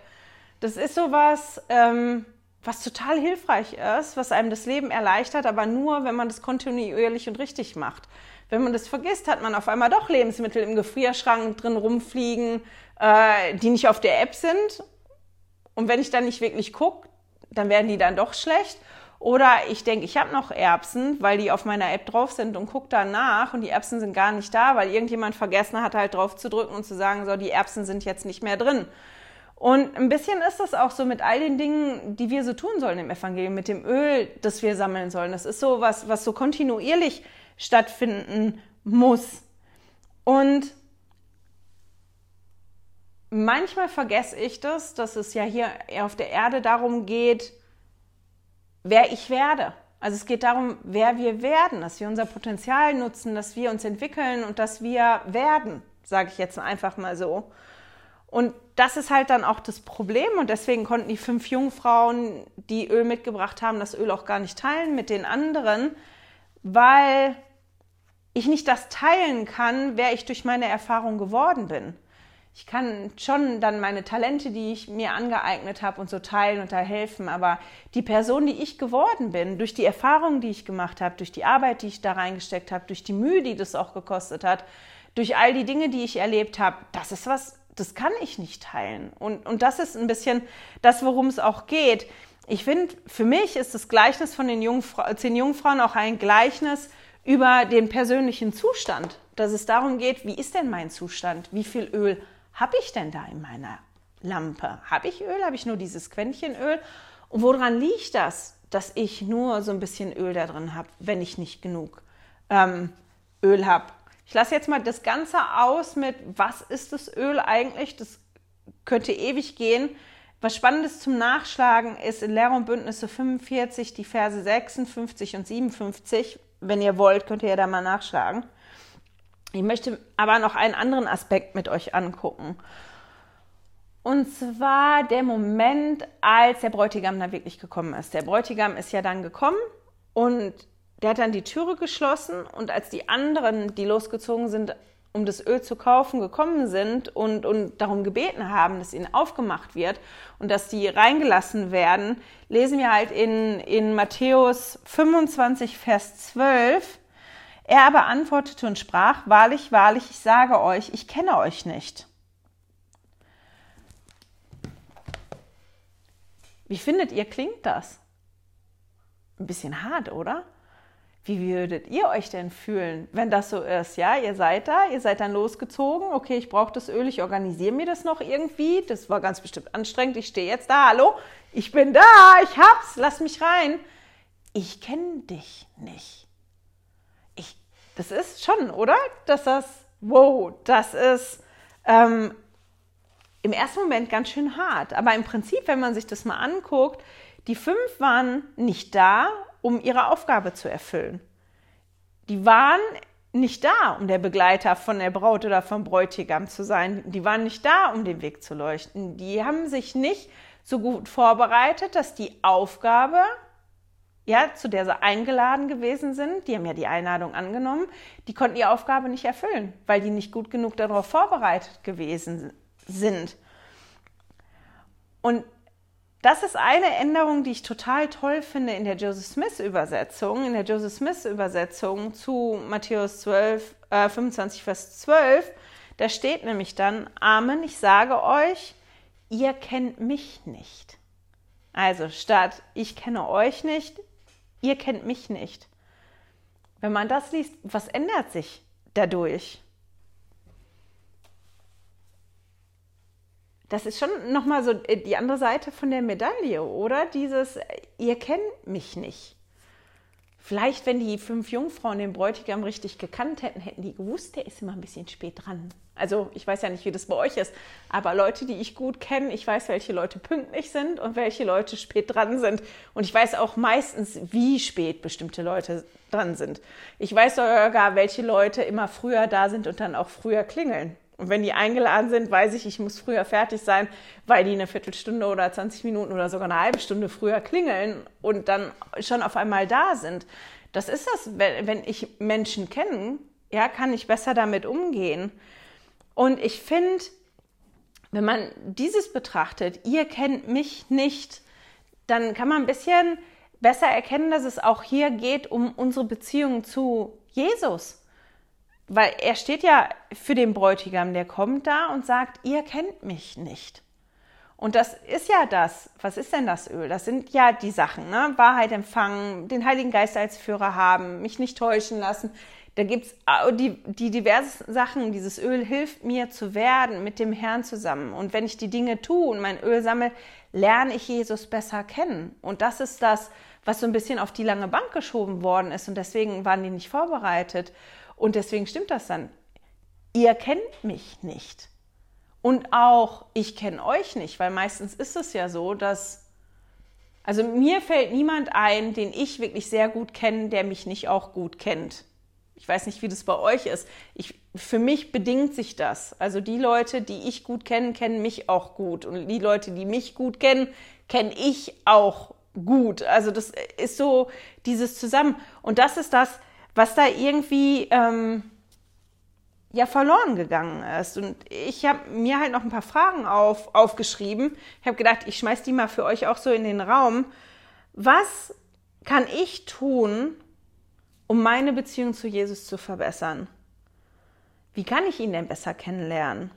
das ist sowas, ähm, was total hilfreich ist, was einem das Leben erleichtert, aber nur, wenn man das kontinuierlich und richtig macht. Wenn man das vergisst, hat man auf einmal doch Lebensmittel im Gefrierschrank drin rumfliegen, äh, die nicht auf der App sind. Und wenn ich dann nicht wirklich gucke, dann werden die dann doch schlecht. Oder ich denke, ich habe noch Erbsen, weil die auf meiner App drauf sind und gucke dann nach und die Erbsen sind gar nicht da, weil irgendjemand vergessen hat, halt drauf zu drücken und zu sagen, so, die Erbsen sind jetzt nicht mehr drin. Und ein bisschen ist das auch so mit all den Dingen, die wir so tun sollen im Evangelium, mit dem Öl, das wir sammeln sollen. Das ist so was, was so kontinuierlich stattfinden muss. Und manchmal vergesse ich das, dass es ja hier auf der Erde darum geht, wer ich werde. Also es geht darum, wer wir werden, dass wir unser Potenzial nutzen, dass wir uns entwickeln und dass wir werden, sage ich jetzt einfach mal so. Und das ist halt dann auch das Problem und deswegen konnten die fünf Jungfrauen, die Öl mitgebracht haben, das Öl auch gar nicht teilen mit den anderen, weil ich nicht das teilen kann, wer ich durch meine Erfahrung geworden bin. Ich kann schon dann meine Talente, die ich mir angeeignet habe und so teilen und da helfen, aber die Person, die ich geworden bin, durch die Erfahrungen, die ich gemacht habe, durch die Arbeit, die ich da reingesteckt habe, durch die Mühe, die das auch gekostet hat, durch all die Dinge, die ich erlebt habe, das ist was das kann ich nicht teilen. Und, und das ist ein bisschen das, worum es auch geht. Ich finde, für mich ist das Gleichnis von den Jungfra zehn Jungfrauen auch ein Gleichnis über den persönlichen Zustand. Dass es darum geht, wie ist denn mein Zustand? Wie viel Öl habe ich denn da in meiner Lampe? Habe ich Öl? Habe ich nur dieses Quäntchen Öl? Und woran liegt das, dass ich nur so ein bisschen Öl da drin habe, wenn ich nicht genug ähm, Öl habe? Ich lasse jetzt mal das Ganze aus mit, was ist das Öl eigentlich? Das könnte ewig gehen. Was Spannendes zum Nachschlagen ist in Lehre und Bündnisse 45 die Verse 56 und 57. Wenn ihr wollt, könnt ihr ja da mal nachschlagen. Ich möchte aber noch einen anderen Aspekt mit euch angucken. Und zwar der Moment, als der Bräutigam da wirklich gekommen ist. Der Bräutigam ist ja dann gekommen und der hat dann die Türe geschlossen und als die anderen, die losgezogen sind, um das Öl zu kaufen, gekommen sind und, und darum gebeten haben, dass ihnen aufgemacht wird und dass die reingelassen werden, lesen wir halt in, in Matthäus 25, Vers 12. Er aber antwortete und sprach, wahrlich, wahrlich, ich sage euch, ich kenne euch nicht. Wie findet ihr, klingt das? Ein bisschen hart, oder? Wie würdet ihr euch denn fühlen, wenn das so ist? Ja, ihr seid da, ihr seid dann losgezogen. Okay, ich brauche das Öl, ich organisiere mir das noch irgendwie. Das war ganz bestimmt anstrengend. Ich stehe jetzt da. Hallo, ich bin da, ich hab's, lass mich rein. Ich kenne dich nicht. Das ist schon, oder? Dass das, wow, das ist ähm, im ersten Moment ganz schön hart. Aber im Prinzip, wenn man sich das mal anguckt, die fünf waren nicht da um ihre Aufgabe zu erfüllen. Die waren nicht da, um der Begleiter von der Braut oder vom Bräutigam zu sein. Die waren nicht da, um den Weg zu leuchten. Die haben sich nicht so gut vorbereitet, dass die Aufgabe, ja, zu der sie eingeladen gewesen sind, die haben ja die Einladung angenommen, die konnten die Aufgabe nicht erfüllen, weil die nicht gut genug darauf vorbereitet gewesen sind. Und das ist eine Änderung, die ich total toll finde in der Joseph Smith Übersetzung. In der Joseph Smith Übersetzung zu Matthäus 12, äh, 25, Vers 12. Da steht nämlich dann, Amen, ich sage euch, ihr kennt mich nicht. Also statt ich kenne euch nicht, ihr kennt mich nicht. Wenn man das liest, was ändert sich dadurch? das ist schon nochmal so äh, die andere Seite von der Medaille, oder? Dieses, ihr kennt mich nicht. Vielleicht, wenn die fünf Jungfrauen den Bräutigam richtig gekannt hätten, hätten die gewusst, der ist immer ein bisschen spät dran. Also ich weiß ja nicht, wie das bei euch ist, aber Leute, die ich gut kenne, ich weiß, welche Leute pünktlich sind und welche Leute spät dran sind. Und ich weiß auch meistens, wie spät bestimmte Leute dran sind. Ich weiß sogar, welche Leute immer früher da sind und dann auch früher klingeln. Und wenn die eingeladen sind, weiß ich, ich muss früher fertig sein, weil die eine Viertelstunde oder 20 Minuten oder sogar eine halbe Stunde früher klingeln und dann schon auf einmal da sind. Das ist das, wenn ich Menschen kenne, ja, kann ich besser damit umgehen. Und ich finde, wenn man dieses betrachtet, ihr kennt mich nicht, dann kann man ein bisschen besser erkennen, dass es auch hier geht um unsere Beziehung zu Jesus weil er steht ja für den Bräutigam, der kommt da und sagt, ihr kennt mich nicht. Und das ist ja das. Was ist denn das Öl? Das sind ja die Sachen, ne? Wahrheit empfangen, den Heiligen Geist als Führer haben, mich nicht täuschen lassen. Da gibt's die, die diversen Sachen. Dieses Öl hilft mir zu werden mit dem Herrn zusammen. Und wenn ich die Dinge tue und mein Öl sammle, lerne ich Jesus besser kennen. Und das ist das, was so ein bisschen auf die lange Bank geschoben worden ist. Und deswegen waren die nicht vorbereitet. Und deswegen stimmt das dann. Ihr kennt mich nicht. Und auch ich kenne euch nicht, weil meistens ist es ja so, dass, also mir fällt niemand ein, den ich wirklich sehr gut kenne, der mich nicht auch gut kennt. Ich weiß nicht, wie das bei euch ist. Ich, für mich bedingt sich das. Also die Leute, die ich gut kenne, kennen mich auch gut. Und die Leute, die mich gut kennen, kenne ich auch gut. Also das ist so dieses Zusammen. Und das ist das, was da irgendwie ähm, ja verloren gegangen ist. Und ich habe mir halt noch ein paar Fragen auf, aufgeschrieben. Ich habe gedacht, ich schmeiß die mal für euch auch so in den Raum. Was kann ich tun, um meine Beziehung zu Jesus zu verbessern? Wie kann ich ihn denn besser kennenlernen?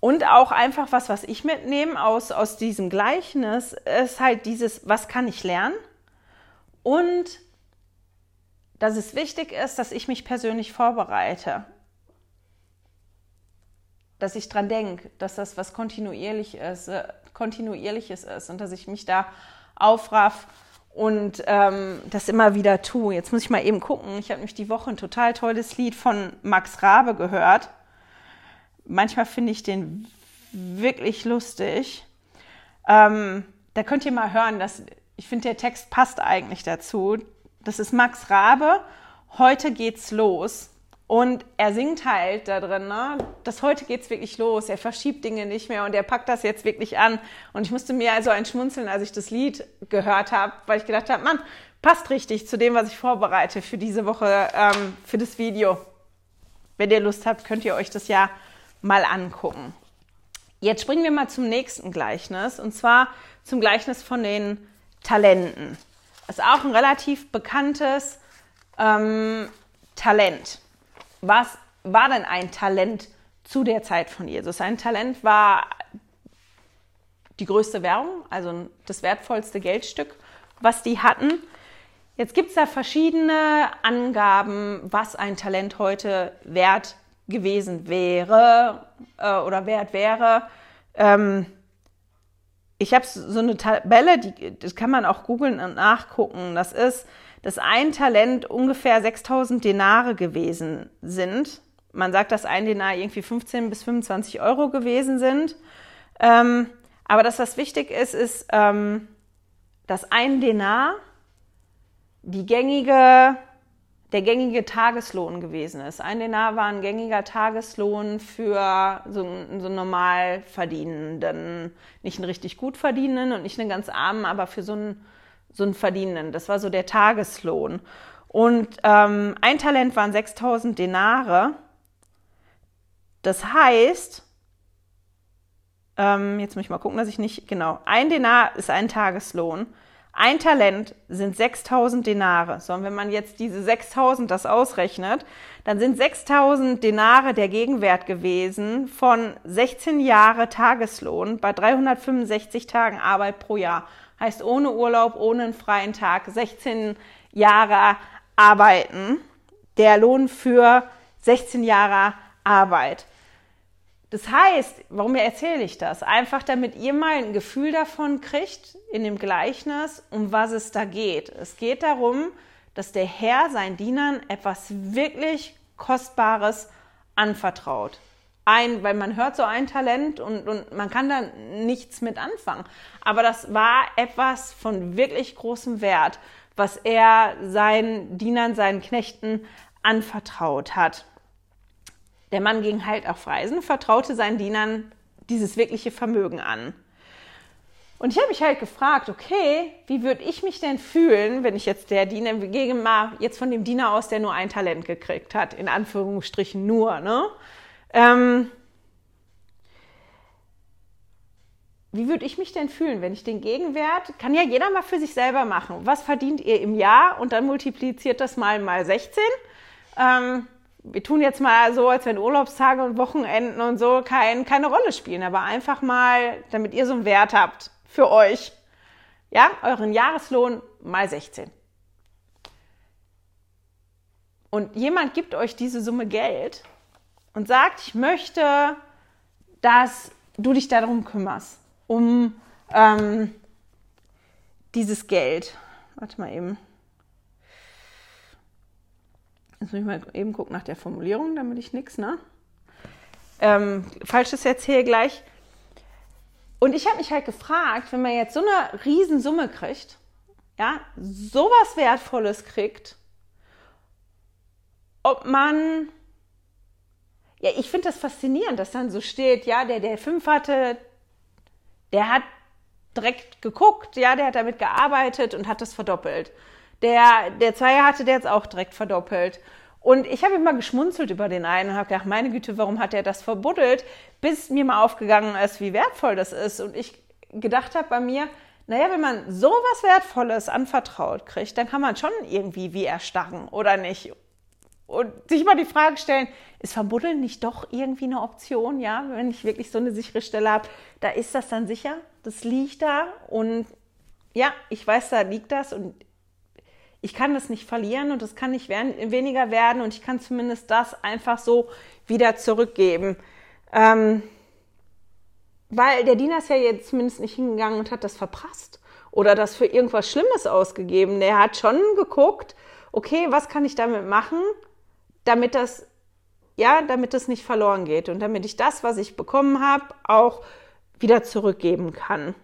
Und auch einfach was, was ich mitnehme aus, aus diesem Gleichnis, ist halt dieses, was kann ich lernen? Und dass es wichtig ist, dass ich mich persönlich vorbereite. Dass ich dran denke, dass das was kontinuierlich ist, äh, kontinuierliches ist und dass ich mich da aufraff und ähm, das immer wieder tue. Jetzt muss ich mal eben gucken. Ich habe nämlich die Woche ein total tolles Lied von Max Rabe gehört. Manchmal finde ich den wirklich lustig. Ähm, da könnt ihr mal hören, dass ich finde, der Text passt eigentlich dazu. Das ist Max Rabe. Heute geht's los. Und er singt halt da drin, ne? Das heute geht's wirklich los. Er verschiebt Dinge nicht mehr und er packt das jetzt wirklich an. Und ich musste mir also ein Schmunzeln, als ich das Lied gehört habe, weil ich gedacht habe, Mann, passt richtig zu dem, was ich vorbereite für diese Woche, ähm, für das Video. Wenn ihr Lust habt, könnt ihr euch das ja mal angucken. Jetzt springen wir mal zum nächsten Gleichnis und zwar zum Gleichnis von den Talenten ist auch ein relativ bekanntes ähm, Talent. Was war denn ein Talent zu der Zeit von Jesus? Ein Talent war die größte Währung, also das wertvollste Geldstück, was die hatten. Jetzt gibt es da verschiedene Angaben, was ein Talent heute wert gewesen wäre äh, oder wert wäre. Ähm, ich habe so eine Tabelle, die, das kann man auch googeln und nachgucken. Das ist, dass ein Talent ungefähr 6000 Denare gewesen sind. Man sagt, dass ein Denar irgendwie 15 bis 25 Euro gewesen sind. Ähm, aber dass das wichtig ist, ist, ähm, dass ein Denar die gängige der gängige Tageslohn gewesen ist. Ein Denar war ein gängiger Tageslohn für so, so einen normal verdienenden, nicht einen richtig gut verdienenden und nicht einen ganz armen, aber für so einen, so einen verdienenden. Das war so der Tageslohn. Und ähm, ein Talent waren 6000 Denare. Das heißt, ähm, jetzt muss ich mal gucken, dass ich nicht, genau, ein Denar ist ein Tageslohn. Ein Talent sind 6000 Denare. So, und wenn man jetzt diese 6000 das ausrechnet, dann sind 6000 Denare der Gegenwert gewesen von 16 Jahre Tageslohn bei 365 Tagen Arbeit pro Jahr. Heißt ohne Urlaub, ohne einen freien Tag, 16 Jahre arbeiten. Der Lohn für 16 Jahre Arbeit. Das heißt, warum erzähle ich das? Einfach damit ihr mal ein Gefühl davon kriegt in dem Gleichnis, um was es da geht. Es geht darum, dass der Herr seinen Dienern etwas wirklich Kostbares anvertraut. Ein, weil man hört so ein Talent und, und man kann da nichts mit anfangen. Aber das war etwas von wirklich großem Wert, was er seinen Dienern, seinen Knechten anvertraut hat. Der Mann ging halt auf Reisen, vertraute seinen Dienern dieses wirkliche Vermögen an. Und ich habe mich halt gefragt, okay, wie würde ich mich denn fühlen, wenn ich jetzt der Diener, wir gehen mal jetzt von dem Diener aus, der nur ein Talent gekriegt hat, in Anführungsstrichen nur, ne? Ähm, wie würde ich mich denn fühlen, wenn ich den Gegenwert, kann ja jeder mal für sich selber machen. Was verdient ihr im Jahr und dann multipliziert das mal mal 16. Ähm, wir tun jetzt mal so, als wenn Urlaubstage und Wochenenden und so kein, keine Rolle spielen, aber einfach mal, damit ihr so einen Wert habt für euch. Ja, euren Jahreslohn mal 16. Und jemand gibt euch diese Summe Geld und sagt, ich möchte, dass du dich darum kümmerst, um ähm, dieses Geld. Warte mal eben. Jetzt muss ich mal eben gucken nach der Formulierung, damit ich nichts, ne? Ähm, Falsches erzähle gleich. Und ich habe mich halt gefragt, wenn man jetzt so eine Riesensumme kriegt, ja, sowas Wertvolles kriegt, ob man, ja, ich finde das faszinierend, dass dann so steht, ja, der, der fünf hatte, der hat direkt geguckt, ja, der hat damit gearbeitet und hat das verdoppelt. Der, der Zweier hatte, der jetzt auch direkt verdoppelt. Und ich habe immer geschmunzelt über den einen und habe gedacht, meine Güte, warum hat er das verbuddelt, bis mir mal aufgegangen ist, wie wertvoll das ist. Und ich gedacht habe bei mir, naja, wenn man sowas Wertvolles anvertraut kriegt, dann kann man schon irgendwie wie erstarren, oder nicht? Und sich mal die Frage stellen, ist Verbuddeln nicht doch irgendwie eine Option? Ja, wenn ich wirklich so eine sichere Stelle habe, da ist das dann sicher, das liegt da und ja, ich weiß, da liegt das und ich kann das nicht verlieren und es kann nicht weniger werden und ich kann zumindest das einfach so wieder zurückgeben. Ähm, weil der Diener ist ja jetzt zumindest nicht hingegangen und hat das verprasst oder das für irgendwas Schlimmes ausgegeben. Der hat schon geguckt, okay, was kann ich damit machen, damit das, ja, damit das nicht verloren geht und damit ich das, was ich bekommen habe, auch wieder zurückgeben kann.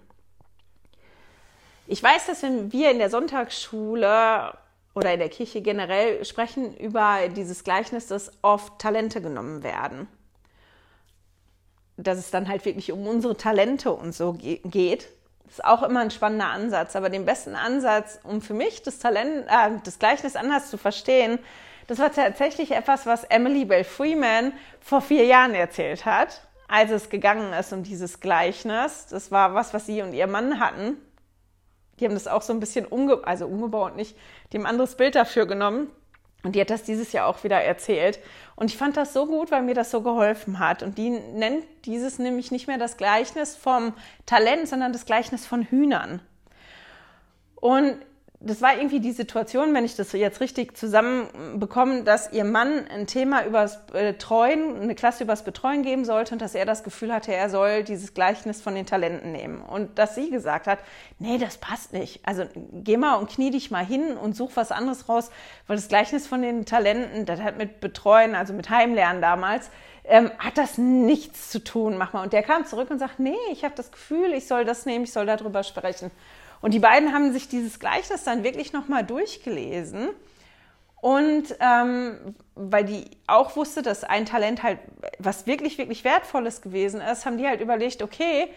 Ich weiß, dass wenn wir in der Sonntagsschule oder in der Kirche generell sprechen über dieses Gleichnis, dass oft Talente genommen werden. Dass es dann halt wirklich um unsere Talente und so geht. Das ist auch immer ein spannender Ansatz. Aber den besten Ansatz, um für mich das Talent, äh, das Gleichnis anders zu verstehen, das war tatsächlich etwas, was Emily Bell Freeman vor vier Jahren erzählt hat, als es gegangen ist um dieses Gleichnis. Das war was, was sie und ihr Mann hatten die haben das auch so ein bisschen umge also umgebaut, nicht, die haben ein anderes Bild dafür genommen. Und die hat das dieses Jahr auch wieder erzählt. Und ich fand das so gut, weil mir das so geholfen hat. Und die nennt dieses nämlich nicht mehr das Gleichnis vom Talent, sondern das Gleichnis von Hühnern. Und das war irgendwie die Situation, wenn ich das jetzt richtig zusammenbekomme, dass ihr Mann ein Thema übers Betreuen, eine Klasse übers Betreuen geben sollte und dass er das Gefühl hatte, er soll dieses Gleichnis von den Talenten nehmen. Und dass sie gesagt hat, nee, das passt nicht. Also geh mal und knie dich mal hin und such was anderes raus, weil das Gleichnis von den Talenten, das hat mit Betreuen, also mit Heimlernen damals, ähm, hat das nichts zu tun, mach mal. Und der kam zurück und sagt, nee, ich habe das Gefühl, ich soll das nehmen, ich soll darüber sprechen. Und die beiden haben sich dieses Gleichnis dann wirklich nochmal durchgelesen. Und ähm, weil die auch wusste, dass ein Talent halt was wirklich, wirklich Wertvolles gewesen ist, haben die halt überlegt, okay,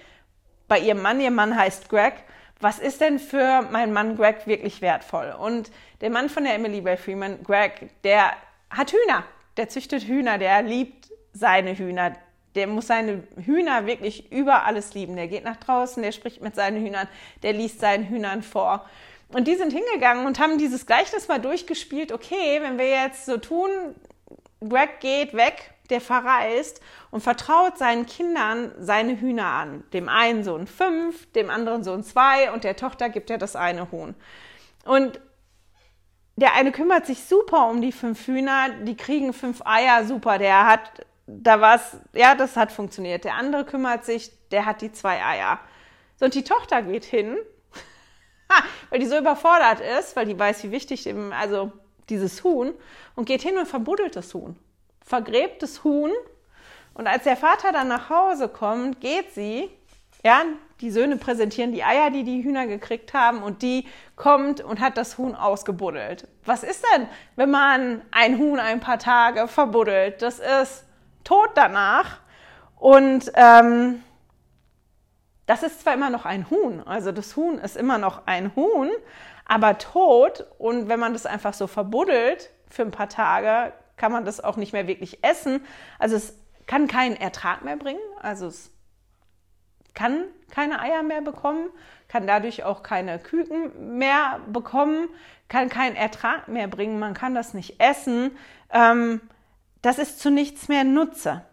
bei ihrem Mann, ihr Mann heißt Greg, was ist denn für meinen Mann Greg wirklich wertvoll? Und der Mann von der Emily Bay Freeman, Greg, der hat Hühner, der züchtet Hühner, der liebt seine Hühner, der muss seine Hühner wirklich über alles lieben. Der geht nach draußen, der spricht mit seinen Hühnern, der liest seinen Hühnern vor. Und die sind hingegangen und haben dieses Gleichnis mal durchgespielt. Okay, wenn wir jetzt so tun, Greg geht weg, der verreist und vertraut seinen Kindern seine Hühner an. Dem einen Sohn fünf, dem anderen Sohn zwei und der Tochter gibt er das eine Huhn. Und der eine kümmert sich super um die fünf Hühner, die kriegen fünf Eier, super. Der hat da war es, ja, das hat funktioniert. Der andere kümmert sich, der hat die zwei Eier. So, und die Tochter geht hin, weil die so überfordert ist, weil die weiß, wie wichtig, eben, also dieses Huhn, und geht hin und verbuddelt das Huhn. Vergräbt das Huhn. Und als der Vater dann nach Hause kommt, geht sie, ja, die Söhne präsentieren die Eier, die die Hühner gekriegt haben, und die kommt und hat das Huhn ausgebuddelt. Was ist denn, wenn man ein Huhn ein paar Tage verbuddelt? Das ist tot danach. Und ähm, das ist zwar immer noch ein Huhn, also das Huhn ist immer noch ein Huhn, aber tot. Und wenn man das einfach so verbuddelt für ein paar Tage, kann man das auch nicht mehr wirklich essen. Also es kann keinen Ertrag mehr bringen. Also es kann keine Eier mehr bekommen, kann dadurch auch keine Küken mehr bekommen, kann keinen Ertrag mehr bringen, man kann das nicht essen. Ähm, das ist zu nichts mehr Nutze.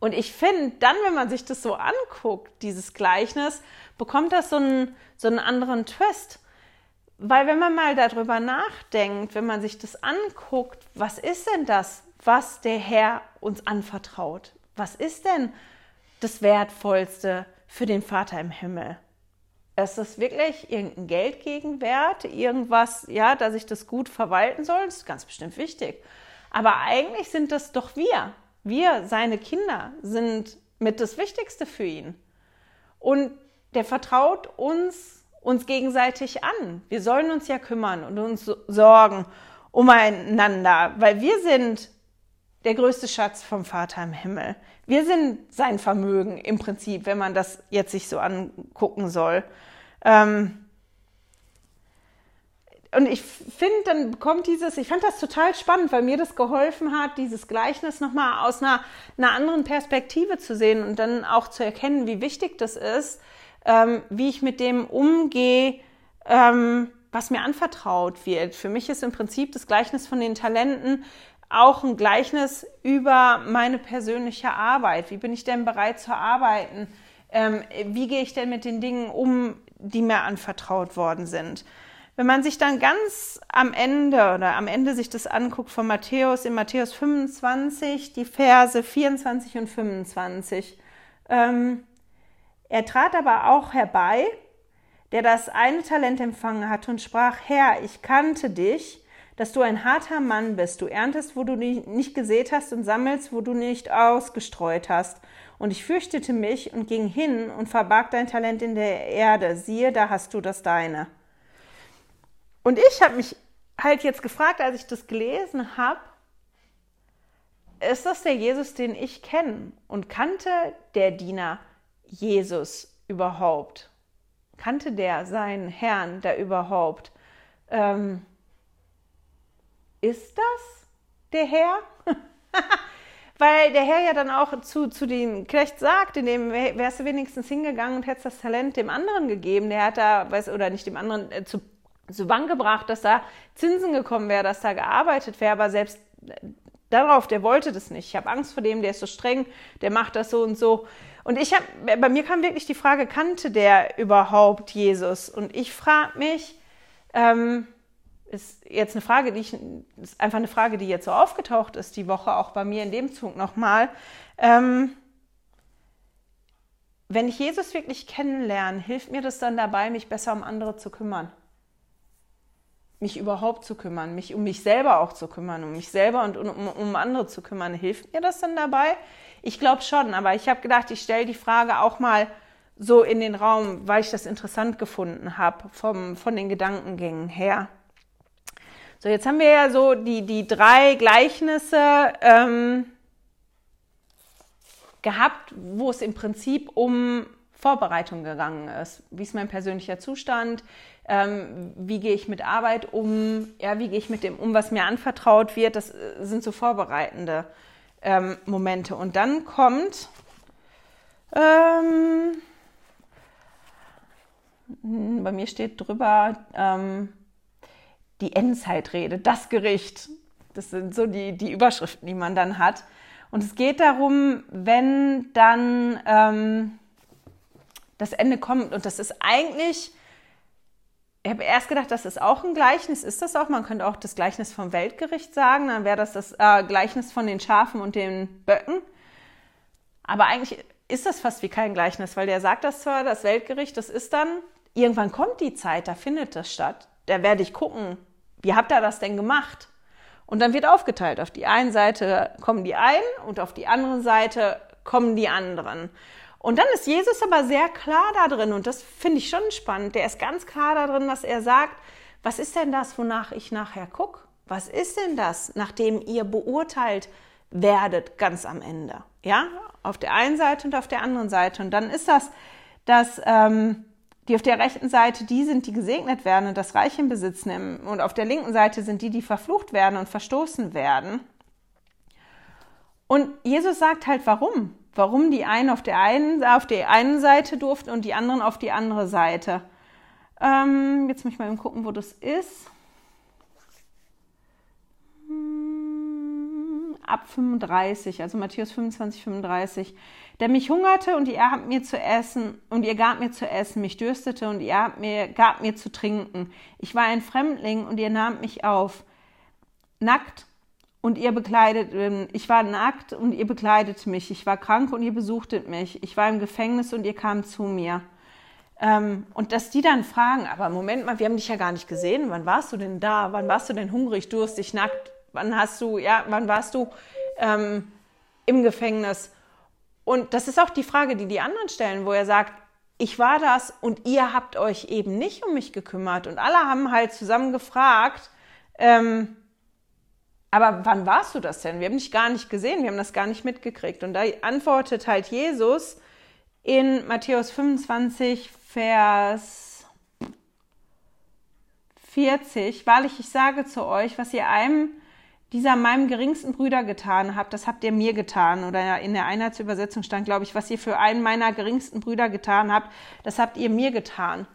Und ich finde, dann, wenn man sich das so anguckt, dieses Gleichnis, bekommt das so einen, so einen anderen Twist. Weil wenn man mal darüber nachdenkt, wenn man sich das anguckt, was ist denn das, was der Herr uns anvertraut? Was ist denn das Wertvollste für den Vater im Himmel? Ist das wirklich irgendein Geldgegenwert, irgendwas, ja, dass ich das gut verwalten soll? Das ist ganz bestimmt wichtig. Aber eigentlich sind das doch wir. Wir, seine Kinder, sind mit das Wichtigste für ihn. Und der vertraut uns, uns gegenseitig an. Wir sollen uns ja kümmern und uns sorgen umeinander, weil wir sind der größte Schatz vom Vater im Himmel. Wir sind sein Vermögen im Prinzip, wenn man das jetzt sich so angucken soll. Ähm, und ich finde, dann kommt dieses, ich fand das total spannend, weil mir das geholfen hat, dieses Gleichnis nochmal aus einer, einer anderen Perspektive zu sehen und dann auch zu erkennen, wie wichtig das ist, ähm, wie ich mit dem umgehe, ähm, was mir anvertraut wird. Für mich ist im Prinzip das Gleichnis von den Talenten auch ein Gleichnis über meine persönliche Arbeit. Wie bin ich denn bereit zu arbeiten? Ähm, wie gehe ich denn mit den Dingen um, die mir anvertraut worden sind? Wenn man sich dann ganz am Ende oder am Ende sich das anguckt von Matthäus, in Matthäus 25, die Verse 24 und 25, ähm, er trat aber auch herbei, der das eine Talent empfangen hatte und sprach, Herr, ich kannte dich, dass du ein harter Mann bist. Du erntest, wo du nicht gesät hast und sammelst, wo du nicht ausgestreut hast. Und ich fürchtete mich und ging hin und verbarg dein Talent in der Erde. Siehe, da hast du das deine. Und ich habe mich halt jetzt gefragt, als ich das gelesen habe, ist das der Jesus, den ich kenne? Und kannte der Diener Jesus überhaupt? Kannte der seinen Herrn da überhaupt? Ähm, ist das der Herr? Weil der Herr ja dann auch zu, zu den Knecht sagt, in dem wärst du wenigstens hingegangen und hättest das Talent dem anderen gegeben. Der hat da, weiß, oder nicht dem anderen, äh, zu zu Bank gebracht, dass da Zinsen gekommen wäre, dass da gearbeitet wäre, aber selbst darauf, der wollte das nicht. Ich habe Angst vor dem, der ist so streng, der macht das so und so. Und ich habe, bei mir kam wirklich die Frage, kannte der überhaupt Jesus? Und ich frage mich, ähm, ist jetzt eine Frage, die ich, ist einfach eine Frage, die jetzt so aufgetaucht ist die Woche, auch bei mir in dem Zug nochmal. Ähm, wenn ich Jesus wirklich kennenlerne, hilft mir das dann dabei, mich besser um andere zu kümmern? Mich überhaupt zu kümmern, mich um mich selber auch zu kümmern, um mich selber und um, um andere zu kümmern. Hilft mir das denn dabei? Ich glaube schon, aber ich habe gedacht, ich stelle die Frage auch mal so in den Raum, weil ich das interessant gefunden habe, von den Gedankengängen her. So, jetzt haben wir ja so die, die drei Gleichnisse ähm, gehabt, wo es im Prinzip um Vorbereitung gegangen ist. Wie ist mein persönlicher Zustand? ähm, wie gehe ich mit Arbeit um, ja, wie gehe ich mit dem um, was mir anvertraut wird. Das äh, sind so vorbereitende ähm, Momente. Und dann kommt ähm, bei mir steht drüber ähm, die Endzeitrede, das Gericht. Das sind so die, die Überschriften, die man dann hat. Und es geht darum, wenn dann ähm, das Ende kommt. Und das ist eigentlich ich habe erst gedacht, das ist auch ein Gleichnis. Ist das auch? Man könnte auch das Gleichnis vom Weltgericht sagen. Dann wäre das das äh, Gleichnis von den Schafen und den Böcken. Aber eigentlich ist das fast wie kein Gleichnis, weil der sagt das zwar, das Weltgericht, das ist dann, irgendwann kommt die Zeit, da findet das statt. Da werde ich gucken, wie habt ihr das denn gemacht? Und dann wird aufgeteilt. Auf die einen Seite kommen die einen und auf die andere Seite kommen die anderen. Und dann ist Jesus aber sehr klar da drin und das finde ich schon spannend. Der ist ganz klar da drin, dass er sagt, was ist denn das, wonach ich nachher gucke? Was ist denn das, nachdem ihr beurteilt werdet ganz am Ende? Ja, auf der einen Seite und auf der anderen Seite. Und dann ist das, dass ähm, die auf der rechten Seite die sind, die gesegnet werden und das Reich in Besitz nehmen. Und auf der linken Seite sind die, die verflucht werden und verstoßen werden. Und Jesus sagt halt, warum? Warum die einen auf der einen, auf der einen Seite durften und die anderen auf die andere Seite. Ähm, jetzt muss ich mal gucken, wo das ist. Hm, ab 35, also Matthäus 25, 35. Der mich hungerte und ihr habt mir zu essen und ihr gab mir zu essen, mich dürstete und ihr habt mir, gab mir zu trinken. Ich war ein Fremdling und ihr nahmt mich auf. Nackt und ihr bekleidet, ähm, ich war nackt und ihr bekleidet mich. Ich war krank und ihr besuchtet mich. Ich war im Gefängnis und ihr kam zu mir. Ähm, und dass die dann fragen, aber Moment mal, wir haben dich ja gar nicht gesehen. Wann warst du denn da? Wann warst du denn hungrig, durstig, nackt? Wann hast du, ja, wann warst du ähm, im Gefängnis? Und das ist auch die Frage, die die anderen stellen, wo er sagt, ich war das und ihr habt euch eben nicht um mich gekümmert. Und alle haben halt zusammen gefragt, ähm, aber wann warst du das denn? Wir haben dich gar nicht gesehen, wir haben das gar nicht mitgekriegt. Und da antwortet halt Jesus in Matthäus 25, Vers 40, wahrlich, ich sage zu euch, was ihr einem dieser meinem geringsten Brüder getan habt, das habt ihr mir getan. Oder in der Einheitsübersetzung stand, glaube ich, was ihr für einen meiner geringsten Brüder getan habt, das habt ihr mir getan.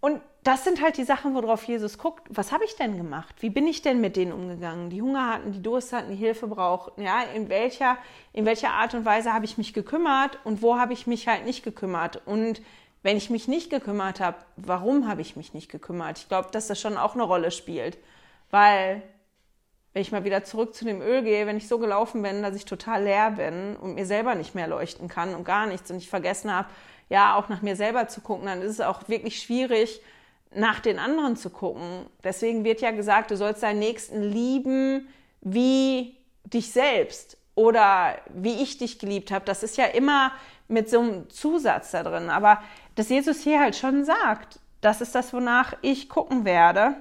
Und das sind halt die Sachen, worauf Jesus guckt. Was habe ich denn gemacht? Wie bin ich denn mit denen umgegangen? Die Hunger hatten, die Durst hatten, die Hilfe brauchten. Ja, in welcher, in welcher Art und Weise habe ich mich gekümmert und wo habe ich mich halt nicht gekümmert? Und wenn ich mich nicht gekümmert habe, warum habe ich mich nicht gekümmert? Ich glaube, dass das schon auch eine Rolle spielt. Weil, wenn ich mal wieder zurück zu dem Öl gehe, wenn ich so gelaufen bin, dass ich total leer bin und mir selber nicht mehr leuchten kann und gar nichts und ich vergessen habe, ja, auch nach mir selber zu gucken, dann ist es auch wirklich schwierig, nach den anderen zu gucken. Deswegen wird ja gesagt, du sollst deinen Nächsten lieben wie dich selbst oder wie ich dich geliebt habe. Das ist ja immer mit so einem Zusatz da drin. Aber dass Jesus hier halt schon sagt, das ist das, wonach ich gucken werde.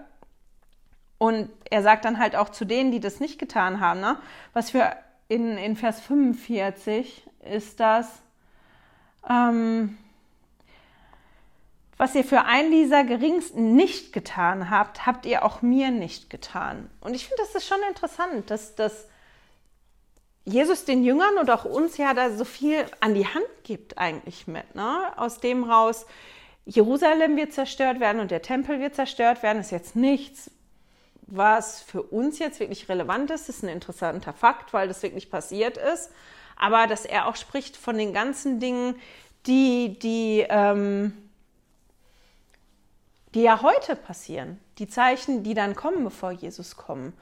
Und er sagt dann halt auch zu denen, die das nicht getan haben, ne? was für in, in Vers 45 ist das, ähm, was ihr für einen dieser geringsten nicht getan habt, habt ihr auch mir nicht getan. Und ich finde, das ist schon interessant, dass, dass Jesus den Jüngern und auch uns ja da so viel an die Hand gibt eigentlich mit. Ne? Aus dem raus, Jerusalem wird zerstört werden und der Tempel wird zerstört werden, ist jetzt nichts, was für uns jetzt wirklich relevant ist. Das ist ein interessanter Fakt, weil das wirklich passiert ist. Aber dass er auch spricht von den ganzen Dingen, die, die, ähm, die ja heute passieren, die Zeichen, die dann kommen, bevor Jesus kommt.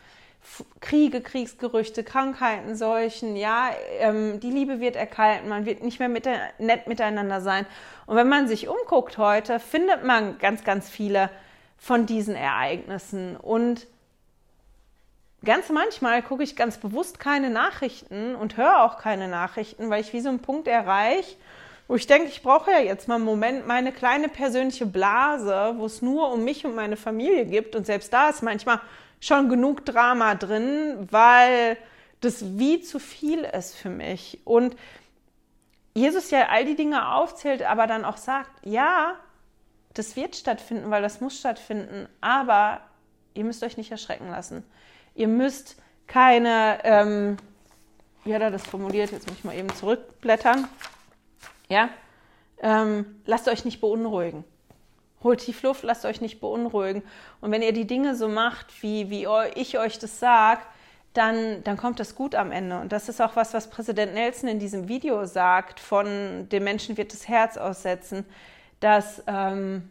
Kriege, Kriegsgerüchte, Krankheiten, Seuchen, ja, ähm, die Liebe wird erkalten, man wird nicht mehr mit, nett miteinander sein. Und wenn man sich umguckt heute, findet man ganz, ganz viele von diesen Ereignissen. Und ganz manchmal gucke ich ganz bewusst keine Nachrichten und höre auch keine Nachrichten, weil ich wie so einen Punkt erreiche, wo ich denke, ich brauche ja jetzt mal einen Moment meine kleine persönliche Blase, wo es nur um mich und meine Familie gibt. Und selbst da ist manchmal schon genug Drama drin, weil das wie zu viel ist für mich. Und Jesus ja all die Dinge aufzählt, aber dann auch sagt, ja, das wird stattfinden, weil das muss stattfinden, aber ihr müsst euch nicht erschrecken lassen. Ihr müsst keine, ähm, wie hat er das formuliert? Jetzt muss ich mal eben zurückblättern. Ja? Ähm, lasst euch nicht beunruhigen. Holt tief Luft, lasst euch nicht beunruhigen. Und wenn ihr die Dinge so macht, wie, wie ich euch das sage, dann, dann kommt das gut am Ende. Und das ist auch was, was Präsident Nelson in diesem Video sagt, von dem Menschen wird das Herz aussetzen, dass ähm,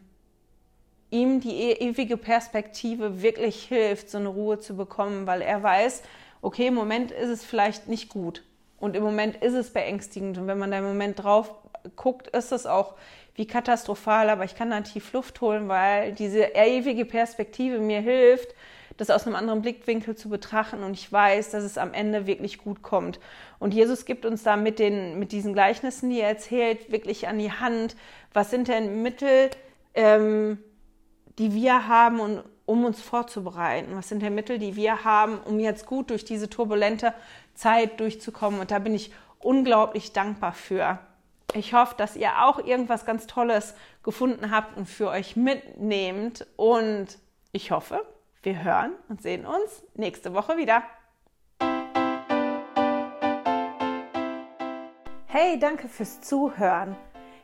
ihm die e-, ewige Perspektive wirklich hilft, so eine Ruhe zu bekommen, weil er weiß, okay, im Moment ist es vielleicht nicht gut. Und im Moment ist es beängstigend. Und wenn man da im Moment drauf guckt, ist es auch wie katastrophal, aber ich kann da tief Luft holen, weil diese ewige Perspektive mir hilft, das aus einem anderen Blickwinkel zu betrachten. Und ich weiß, dass es am Ende wirklich gut kommt. Und Jesus gibt uns da mit, den, mit diesen Gleichnissen, die er erzählt, wirklich an die Hand, was sind denn Mittel, ähm, die wir haben, und, um uns vorzubereiten? Was sind denn Mittel, die wir haben, um jetzt gut durch diese turbulente Zeit durchzukommen? Und da bin ich unglaublich dankbar für. Ich hoffe, dass ihr auch irgendwas ganz Tolles gefunden habt und für euch mitnehmt. Und ich hoffe, wir hören und sehen uns nächste Woche wieder. Hey, danke fürs Zuhören.